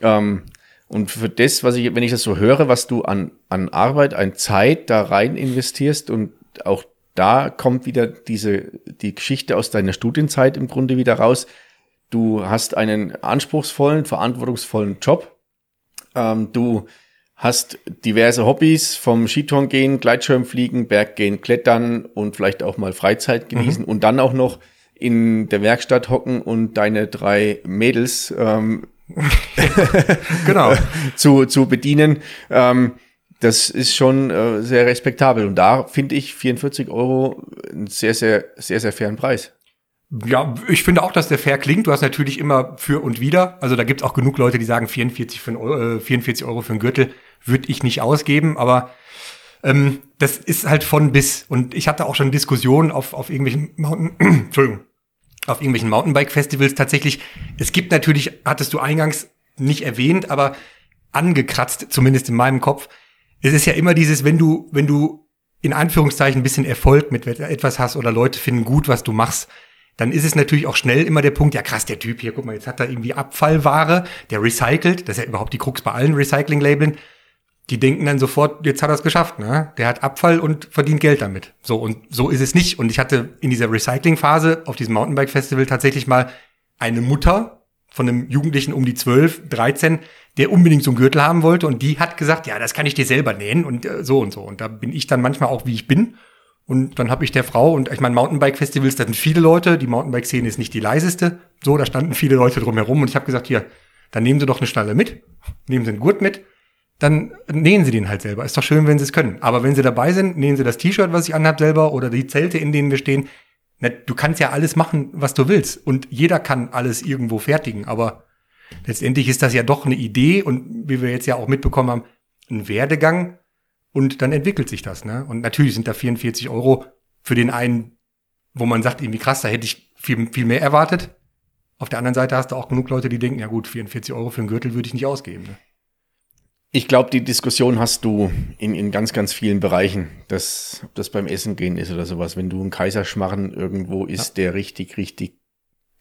[SPEAKER 1] Ähm, und für das, was ich, wenn ich das so höre, was du an, an Arbeit, an Zeit da rein investierst und auch da kommt wieder diese, die Geschichte aus deiner Studienzeit im Grunde wieder raus. Du hast einen anspruchsvollen, verantwortungsvollen Job. Ähm, du hast diverse Hobbys vom Skitouren gehen, Gleitschirmfliegen, Berggehen, Klettern und vielleicht auch mal Freizeit genießen mhm. und dann auch noch in der Werkstatt hocken und deine drei Mädels ähm, (laughs)
[SPEAKER 3] genau. (laughs)
[SPEAKER 1] zu, zu bedienen. Ähm, das ist schon äh, sehr respektabel. Und da finde ich 44 Euro einen sehr, sehr, sehr, sehr fairen Preis.
[SPEAKER 3] Ja, ich finde auch, dass der fair klingt. Du hast natürlich immer für und wieder. Also da gibt es auch genug Leute, die sagen 44, für ein Euro, äh, 44 Euro für einen Gürtel würde ich nicht ausgeben, aber ähm, das ist halt von bis. Und ich hatte auch schon Diskussionen auf, auf irgendwelchen Mountain, (clears throat) Entschuldigung, auf irgendwelchen Mountainbike-Festivals tatsächlich. Es gibt natürlich, hattest du eingangs nicht erwähnt, aber angekratzt, zumindest in meinem Kopf. Es ist ja immer dieses, wenn du, wenn du in Anführungszeichen ein bisschen Erfolg mit etwas hast oder Leute finden gut, was du machst, dann ist es natürlich auch schnell immer der Punkt, ja krass, der Typ hier, guck mal, jetzt hat er irgendwie Abfallware, der recycelt, das ist ja überhaupt die Krux bei allen Recycling-Labeln die denken dann sofort, jetzt hat er es geschafft, ne? Der hat Abfall und verdient Geld damit. So, und so ist es nicht. Und ich hatte in dieser Recycling-Phase auf diesem Mountainbike-Festival tatsächlich mal eine Mutter von einem Jugendlichen um die 12, 13, der unbedingt so einen Gürtel haben wollte. Und die hat gesagt, ja, das kann ich dir selber nähen und äh, so und so. Und da bin ich dann manchmal auch, wie ich bin. Und dann habe ich der Frau, und ich meine, Mountainbike-Festivals, da sind viele Leute, die Mountainbike-Szene ist nicht die leiseste. So, da standen viele Leute drumherum und ich habe gesagt, hier, dann nehmen Sie doch eine Schnalle mit, nehmen Sie einen Gurt mit dann nähen sie den halt selber. Ist doch schön, wenn sie es können. Aber wenn sie dabei sind, nähen sie das T-Shirt, was ich anhab, selber oder die Zelte, in denen wir stehen. Du kannst ja alles machen, was du willst. Und jeder kann alles irgendwo fertigen. Aber letztendlich ist das ja doch eine Idee und wie wir jetzt ja auch mitbekommen haben, ein Werdegang. Und dann entwickelt sich das. Ne? Und natürlich sind da 44 Euro für den einen, wo man sagt, irgendwie krass, da hätte ich viel, viel mehr erwartet. Auf der anderen Seite hast du auch genug Leute, die denken, ja gut, 44 Euro für einen Gürtel würde ich nicht ausgeben. Ne?
[SPEAKER 1] Ich glaube, die Diskussion hast du in, in ganz, ganz vielen Bereichen, dass, ob das beim Essen gehen ist oder sowas. Wenn du einen Kaiserschmarren irgendwo isst, ja. der richtig, richtig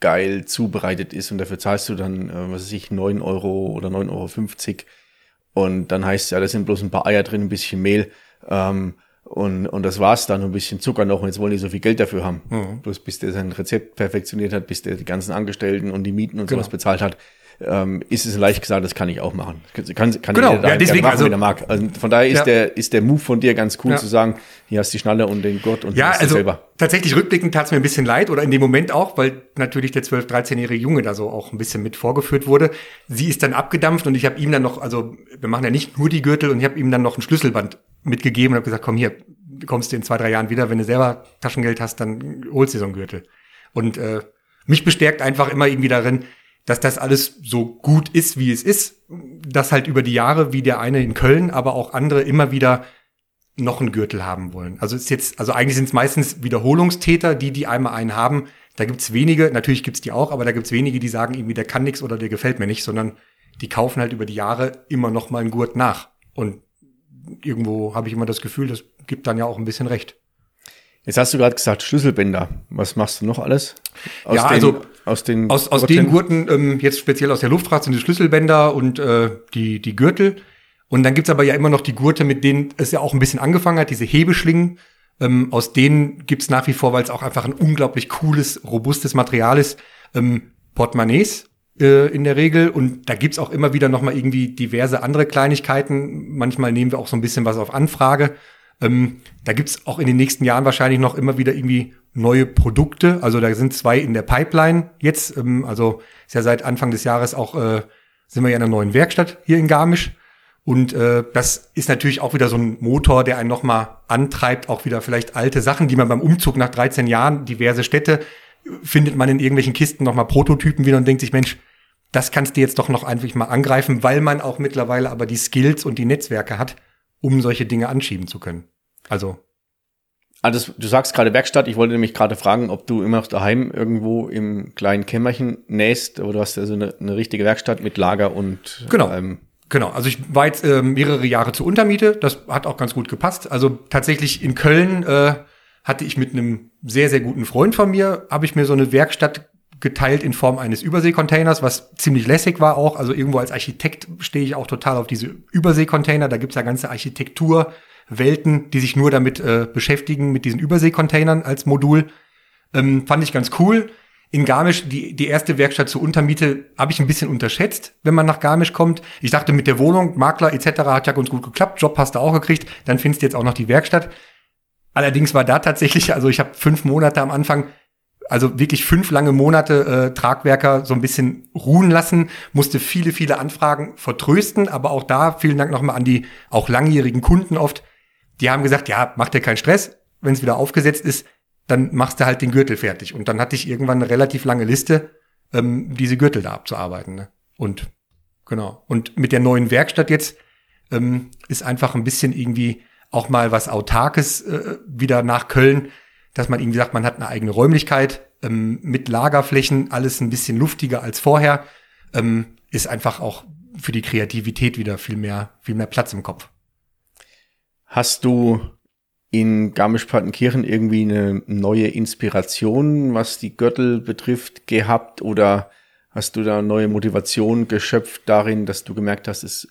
[SPEAKER 1] geil zubereitet ist und dafür zahlst du dann, äh, was weiß ich, neun Euro oder neun Euro fünfzig und dann heißt es ja, da sind bloß ein paar Eier drin, ein bisschen Mehl ähm, und, und das war's dann, ein bisschen Zucker noch und jetzt wollen die so viel Geld dafür haben. Mhm. Bloß bis der sein Rezept perfektioniert hat, bis der die ganzen Angestellten und die Mieten und genau. sowas bezahlt hat ähm, ist es leicht gesagt, das kann ich auch machen. Kann, kann
[SPEAKER 3] genau,
[SPEAKER 1] ja,
[SPEAKER 3] deswegen,
[SPEAKER 1] machen,
[SPEAKER 3] also,
[SPEAKER 1] wie mag. Also von daher ist, ja. der, ist der Move von dir ganz cool
[SPEAKER 3] ja.
[SPEAKER 1] zu sagen, hier hast du die Schnalle und den Gott und
[SPEAKER 3] ja, also selber. Tatsächlich rückblickend tat es mir ein bisschen leid oder in dem Moment auch, weil natürlich der 12-, 13-jährige Junge da so auch ein bisschen mit vorgeführt wurde. Sie ist dann abgedampft und ich habe ihm dann noch, also wir machen ja nicht nur die Gürtel und ich habe ihm dann noch ein Schlüsselband mitgegeben und habe gesagt, komm hier, kommst du in zwei, drei Jahren wieder, wenn du selber Taschengeld hast, dann holst du so einen Gürtel. Und äh, mich bestärkt einfach immer irgendwie darin, dass das alles so gut ist, wie es ist, dass halt über die Jahre, wie der eine in Köln, aber auch andere immer wieder noch einen Gürtel haben wollen. Also ist jetzt, also eigentlich sind es meistens Wiederholungstäter, die, die einmal einen haben. Da gibt's wenige, natürlich gibt's die auch, aber da gibt's wenige, die sagen irgendwie, der kann nix oder der gefällt mir nicht, sondern die kaufen halt über die Jahre immer noch mal einen Gurt nach. Und irgendwo habe ich immer das Gefühl, das gibt dann ja auch ein bisschen recht.
[SPEAKER 1] Jetzt hast du gerade gesagt Schlüsselbänder. Was machst du noch alles?
[SPEAKER 3] Aus ja, also aus den aus, aus den Gurten, ähm, jetzt speziell aus der Luftfahrt sind die Schlüsselbänder und äh, die, die Gürtel. Und dann gibt's aber ja immer noch die Gurte, mit denen es ja auch ein bisschen angefangen hat, diese Hebeschlingen. Ähm, aus denen gibt's nach wie vor, weil es auch einfach ein unglaublich cooles, robustes Material ist, ähm, Portemonnaies äh, in der Regel. Und da gibt's auch immer wieder noch mal irgendwie diverse andere Kleinigkeiten. Manchmal nehmen wir auch so ein bisschen was auf Anfrage. Ähm, da gibt's auch in den nächsten Jahren wahrscheinlich noch immer wieder irgendwie neue Produkte. Also da sind zwei in der Pipeline jetzt. Ähm, also ist ja seit Anfang des Jahres auch, äh, sind wir ja in einer neuen Werkstatt hier in Garmisch. Und äh, das ist natürlich auch wieder so ein Motor, der einen nochmal antreibt, auch wieder vielleicht alte Sachen, die man beim Umzug nach 13 Jahren, diverse Städte, findet man in irgendwelchen Kisten nochmal Prototypen wieder und denkt sich, Mensch, das kannst du jetzt doch noch einfach mal angreifen, weil man auch mittlerweile aber die Skills und die Netzwerke hat, um solche Dinge anschieben zu können. Also.
[SPEAKER 1] Also du sagst gerade Werkstatt, ich wollte nämlich gerade fragen, ob du immer noch daheim irgendwo im kleinen Kämmerchen nähst, aber du hast ja so eine, eine richtige Werkstatt mit Lager und
[SPEAKER 3] genau. Ähm, Genau, also ich war jetzt äh, mehrere Jahre zur Untermiete, das hat auch ganz gut gepasst. Also tatsächlich in Köln äh, hatte ich mit einem sehr, sehr guten Freund von mir, habe ich mir so eine Werkstatt geteilt in Form eines Überseekontainers, was ziemlich lässig war auch. Also irgendwo als Architekt stehe ich auch total auf diese Überseekontainer. Da gibt's ja ganze Architekturwelten, die sich nur damit äh, beschäftigen, mit diesen Überseekontainern als Modul. Ähm, fand ich ganz cool in Garmisch, die, die erste Werkstatt zur Untermiete, habe ich ein bisschen unterschätzt, wenn man nach Garmisch kommt. Ich dachte, mit der Wohnung, Makler etc. hat ja ganz gut geklappt, Job hast du auch gekriegt, dann findest du jetzt auch noch die Werkstatt. Allerdings war da tatsächlich, also ich habe fünf Monate am Anfang, also wirklich fünf lange Monate äh, Tragwerker so ein bisschen ruhen lassen, musste viele, viele Anfragen vertrösten, aber auch da vielen Dank nochmal an die auch langjährigen Kunden oft. Die haben gesagt, ja, mach dir keinen Stress, wenn es wieder aufgesetzt ist, dann machst du halt den Gürtel fertig. Und dann hatte ich irgendwann eine relativ lange Liste, ähm, diese Gürtel da abzuarbeiten. Ne? Und genau. Und mit der neuen Werkstatt jetzt ähm, ist einfach ein bisschen irgendwie auch mal was Autarkes äh, wieder nach Köln, dass man irgendwie sagt, man hat eine eigene Räumlichkeit ähm, mit Lagerflächen, alles ein bisschen luftiger als vorher, ähm, ist einfach auch für die Kreativität wieder viel mehr, viel mehr Platz im Kopf.
[SPEAKER 1] Hast du in Garmisch-Partenkirchen irgendwie eine neue Inspiration, was die Gürtel betrifft, gehabt oder hast du da neue Motivation geschöpft darin, dass du gemerkt hast, es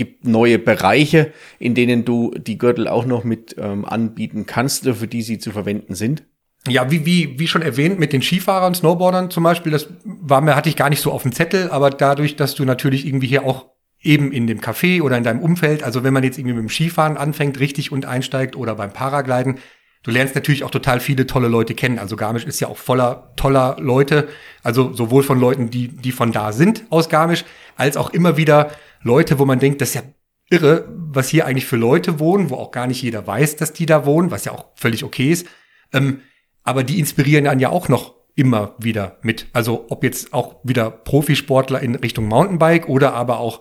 [SPEAKER 1] gibt neue Bereiche, in denen du die Gürtel auch noch mit ähm, anbieten kannst, für die sie zu verwenden sind?
[SPEAKER 3] Ja, wie, wie, wie schon erwähnt, mit den Skifahrern, Snowboardern zum Beispiel, das war mir, hatte ich gar nicht so auf dem Zettel, aber dadurch, dass du natürlich irgendwie hier auch eben in dem Café oder in deinem Umfeld. Also wenn man jetzt irgendwie mit dem Skifahren anfängt, richtig und einsteigt oder beim Paragliden, du lernst natürlich auch total viele tolle Leute kennen. Also Garmisch ist ja auch voller toller Leute. Also sowohl von Leuten, die, die von da sind aus Garmisch, als auch immer wieder Leute, wo man denkt, das ist ja irre, was hier eigentlich für Leute wohnen, wo auch gar nicht jeder weiß, dass die da wohnen, was ja auch völlig okay ist. Ähm, aber die inspirieren dann ja auch noch immer wieder mit. Also ob jetzt auch wieder Profisportler in Richtung Mountainbike oder aber auch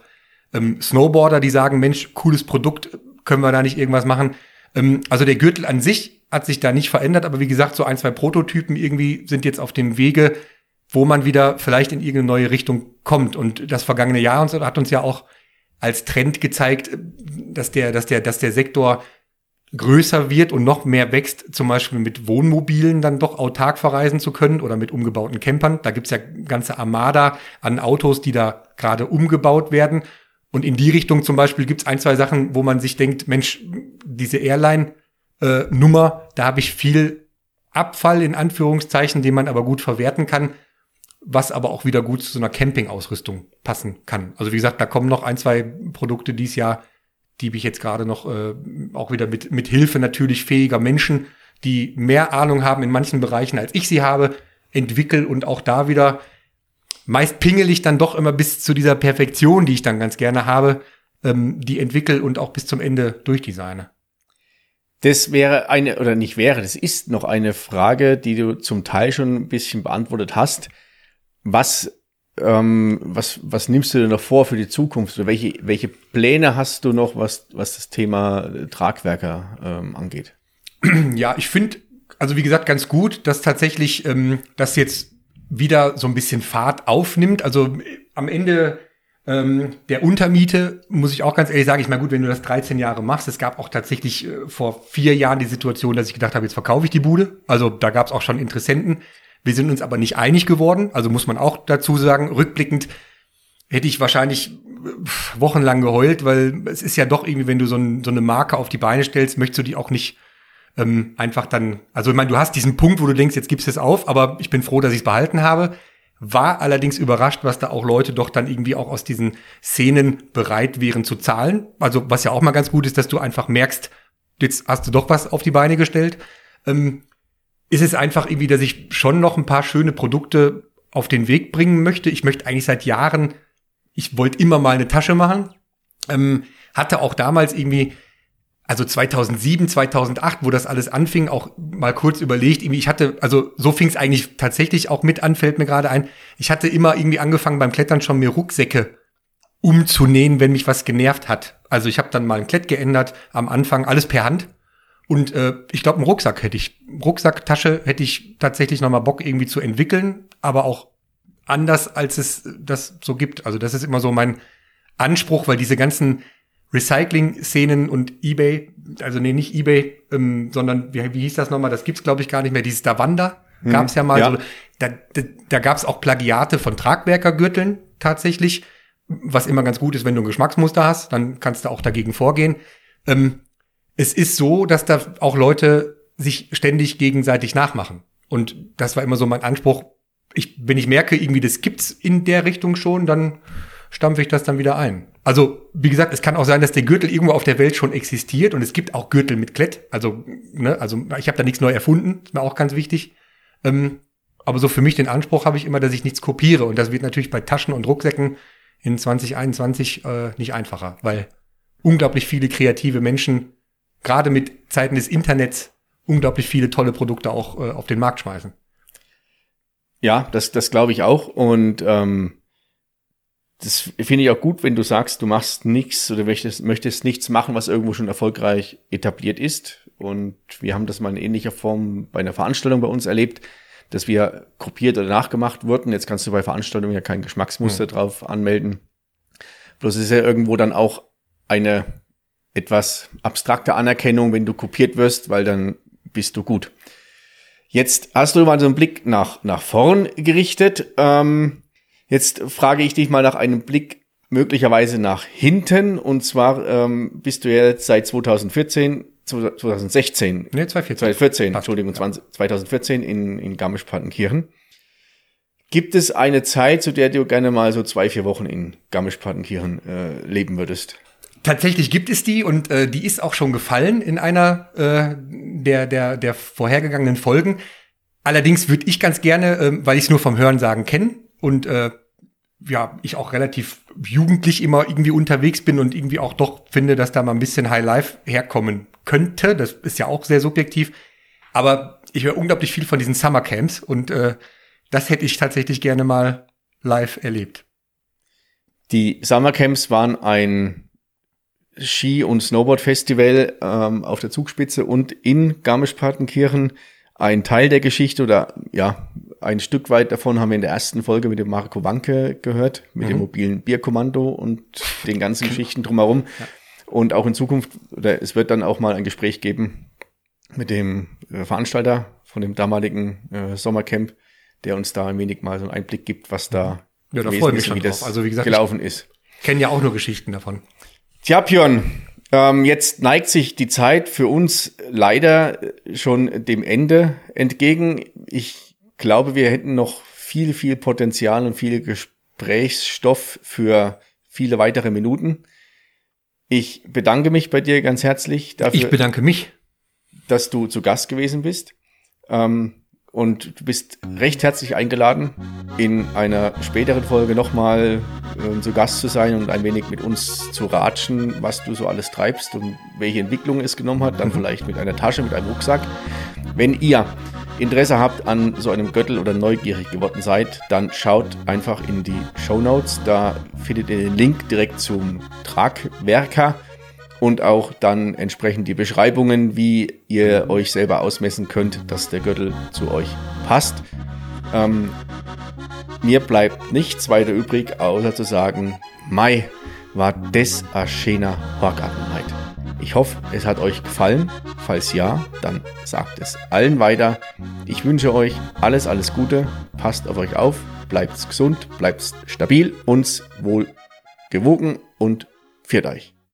[SPEAKER 3] ähm, Snowboarder, die sagen, Mensch, cooles Produkt, können wir da nicht irgendwas machen? Ähm, also der Gürtel an sich hat sich da nicht verändert, aber wie gesagt, so ein, zwei Prototypen irgendwie sind jetzt auf dem Wege, wo man wieder vielleicht in irgendeine neue Richtung kommt. Und das vergangene Jahr hat uns ja auch als Trend gezeigt, dass der, dass der, dass der Sektor größer wird und noch mehr wächst, zum Beispiel mit Wohnmobilen dann doch autark verreisen zu können oder mit umgebauten Campern. Da gibt's ja ganze Armada an Autos, die da gerade umgebaut werden. Und in die Richtung zum Beispiel gibt's ein, zwei Sachen, wo man sich denkt, Mensch, diese Airline-Nummer, äh, da habe ich viel Abfall in Anführungszeichen, den man aber gut verwerten kann, was aber auch wieder gut zu so einer Camping-Ausrüstung passen kann. Also wie gesagt, da kommen noch ein, zwei Produkte dies Jahr, die ich jetzt gerade noch äh, auch wieder mit, mit Hilfe natürlich fähiger Menschen, die mehr Ahnung haben in manchen Bereichen, als ich sie habe, entwickel und auch da wieder meist pingel ich dann doch immer bis zu dieser Perfektion, die ich dann ganz gerne habe, ähm, die entwickel und auch bis zum Ende durchdesigne.
[SPEAKER 1] Das wäre eine, oder nicht wäre, das ist noch eine Frage, die du zum Teil schon ein bisschen beantwortet hast. Was ähm, was, was nimmst du denn noch vor für die Zukunft? Welche, welche Pläne hast du noch, was, was das Thema Tragwerker ähm, angeht?
[SPEAKER 3] Ja, ich finde, also wie gesagt, ganz gut, dass tatsächlich ähm, das jetzt wieder so ein bisschen Fahrt aufnimmt. Also äh, am Ende ähm, der Untermiete, muss ich auch ganz ehrlich sagen, ich meine, gut, wenn du das 13 Jahre machst, es gab auch tatsächlich äh, vor vier Jahren die Situation, dass ich gedacht habe, jetzt verkaufe ich die Bude. Also da gab es auch schon Interessenten. Wir sind uns aber nicht einig geworden. Also muss man auch dazu sagen, rückblickend hätte ich wahrscheinlich wochenlang geheult, weil es ist ja doch irgendwie, wenn du so, ein, so eine Marke auf die Beine stellst, möchtest du die auch nicht ähm, einfach dann, also ich meine, du hast diesen Punkt, wo du denkst, jetzt gibst du es auf, aber ich bin froh, dass ich es behalten habe. War allerdings überrascht, was da auch Leute doch dann irgendwie auch aus diesen Szenen bereit wären zu zahlen. Also was ja auch mal ganz gut ist, dass du einfach merkst, jetzt hast du doch was auf die Beine gestellt. Ähm, ist es einfach irgendwie, dass ich schon noch ein paar schöne Produkte auf den Weg bringen möchte. Ich möchte eigentlich seit Jahren, ich wollte immer mal eine Tasche machen. Ähm, hatte auch damals irgendwie also 2007, 2008, wo das alles anfing, auch mal kurz überlegt, irgendwie, ich hatte, also so fing es eigentlich tatsächlich auch mit an, fällt mir gerade ein. Ich hatte immer irgendwie angefangen beim Klettern schon mir Rucksäcke umzunähen, wenn mich was genervt hat. Also ich habe dann mal ein Klett geändert, am Anfang alles per Hand. Und äh, ich glaube, einen Rucksack hätte ich, Rucksacktasche hätte ich tatsächlich noch mal Bock irgendwie zu entwickeln, aber auch anders, als es das so gibt. Also das ist immer so mein Anspruch, weil diese ganzen Recycling-Szenen und eBay, also nee, nicht eBay, ähm, sondern wie, wie hieß das nochmal? Das gibt's glaube ich gar nicht mehr. Dieses Davanda hm, gab's ja mal. Ja. So, da da, da gab auch Plagiate von Tragwerkergürteln tatsächlich, was immer ganz gut ist, wenn du ein Geschmacksmuster hast, dann kannst du auch dagegen vorgehen. Ähm, es ist so, dass da auch Leute sich ständig gegenseitig nachmachen. Und das war immer so mein Anspruch. Ich, wenn ich merke, irgendwie das gibt's in der Richtung schon, dann stampfe ich das dann wieder ein. Also, wie gesagt, es kann auch sein, dass der Gürtel irgendwo auf der Welt schon existiert und es gibt auch Gürtel mit Klett. Also, ne, also ich habe da nichts neu erfunden, ist mir auch ganz wichtig. Ähm, aber so für mich den Anspruch habe ich immer, dass ich nichts kopiere. Und das wird natürlich bei Taschen und Rucksäcken in 2021 äh, nicht einfacher, weil unglaublich viele kreative Menschen, gerade mit Zeiten des Internets, unglaublich viele tolle Produkte auch äh, auf den Markt schmeißen.
[SPEAKER 1] Ja, das, das glaube ich auch. Und ähm, das finde ich auch gut, wenn du sagst, du machst nichts oder möchtest, möchtest nichts machen, was irgendwo schon erfolgreich etabliert ist. Und wir haben das mal in ähnlicher Form bei einer Veranstaltung bei uns erlebt, dass wir kopiert oder nachgemacht wurden. Jetzt kannst du bei Veranstaltungen ja kein Geschmacksmuster mhm. drauf anmelden. Bloß ist ja irgendwo dann auch eine etwas abstrakte Anerkennung, wenn du kopiert wirst, weil dann bist du gut. Jetzt hast du mal so einen Blick nach, nach vorn gerichtet. Ähm, Jetzt frage ich dich mal nach einem Blick möglicherweise nach hinten. Und zwar ähm, bist du jetzt seit 2014, 2016.
[SPEAKER 3] Nee, 2014.
[SPEAKER 1] 2014, Entschuldigung, 20, 2014 in, in Garmisch-Partenkirchen. Gibt es eine Zeit, zu der du gerne mal so zwei, vier Wochen in Garmisch-Partenkirchen äh, leben würdest?
[SPEAKER 3] Tatsächlich gibt es die und äh, die ist auch schon gefallen in einer äh, der, der, der vorhergegangenen Folgen. Allerdings würde ich ganz gerne, äh, weil ich es nur vom Hörensagen kenne, und äh, ja, ich auch relativ jugendlich immer irgendwie unterwegs bin und irgendwie auch doch finde, dass da mal ein bisschen High Life herkommen könnte. Das ist ja auch sehr subjektiv. Aber ich höre unglaublich viel von diesen Summer Camps und äh, das hätte ich tatsächlich gerne mal live erlebt.
[SPEAKER 1] Die Summer Camps waren ein Ski- und Snowboard-Festival ähm, auf der Zugspitze und in Garmisch-Partenkirchen ein Teil der Geschichte oder ja, ein Stück weit davon haben wir in der ersten Folge mit dem Marco Wanke gehört, mit mhm. dem mobilen Bierkommando und den ganzen Geschichten drumherum. Ja. Und auch in Zukunft, oder es wird dann auch mal ein Gespräch geben mit dem äh, Veranstalter von dem damaligen äh, Sommercamp, der uns da ein wenig mal so einen Einblick gibt, was da
[SPEAKER 3] ja, da schon das
[SPEAKER 1] Also wie gesagt, gelaufen ist.
[SPEAKER 3] Kenne ja auch nur Geschichten davon.
[SPEAKER 1] Tja, Björn, ähm, jetzt neigt sich die Zeit für uns leider schon dem Ende entgegen. Ich glaube, wir hätten noch viel, viel Potenzial und viel Gesprächsstoff für viele weitere Minuten. Ich bedanke mich bei dir ganz herzlich
[SPEAKER 3] dafür. Ich bedanke mich.
[SPEAKER 1] Dass du zu Gast gewesen bist. Ähm, und du bist recht herzlich eingeladen, in einer späteren Folge nochmal äh, zu Gast zu sein und ein wenig mit uns zu ratschen, was du so alles treibst und welche Entwicklung es genommen hat. Dann vielleicht mit einer Tasche, mit einem Rucksack. Wenn ihr Interesse habt an so einem Göttel oder neugierig geworden seid, dann schaut einfach in die Show Notes. Da findet ihr den Link direkt zum Tragwerker und auch dann entsprechend die Beschreibungen, wie ihr euch selber ausmessen könnt, dass der Gürtel zu euch passt. Ähm, mir bleibt nichts weiter übrig, außer zu sagen, Mai war des a schöner Horgartenheit. Ich hoffe, es hat euch gefallen. Falls ja, dann sagt es allen weiter. Ich wünsche euch alles, alles Gute. Passt auf euch auf. Bleibt gesund, bleibt stabil, uns wohl gewogen und viert euch.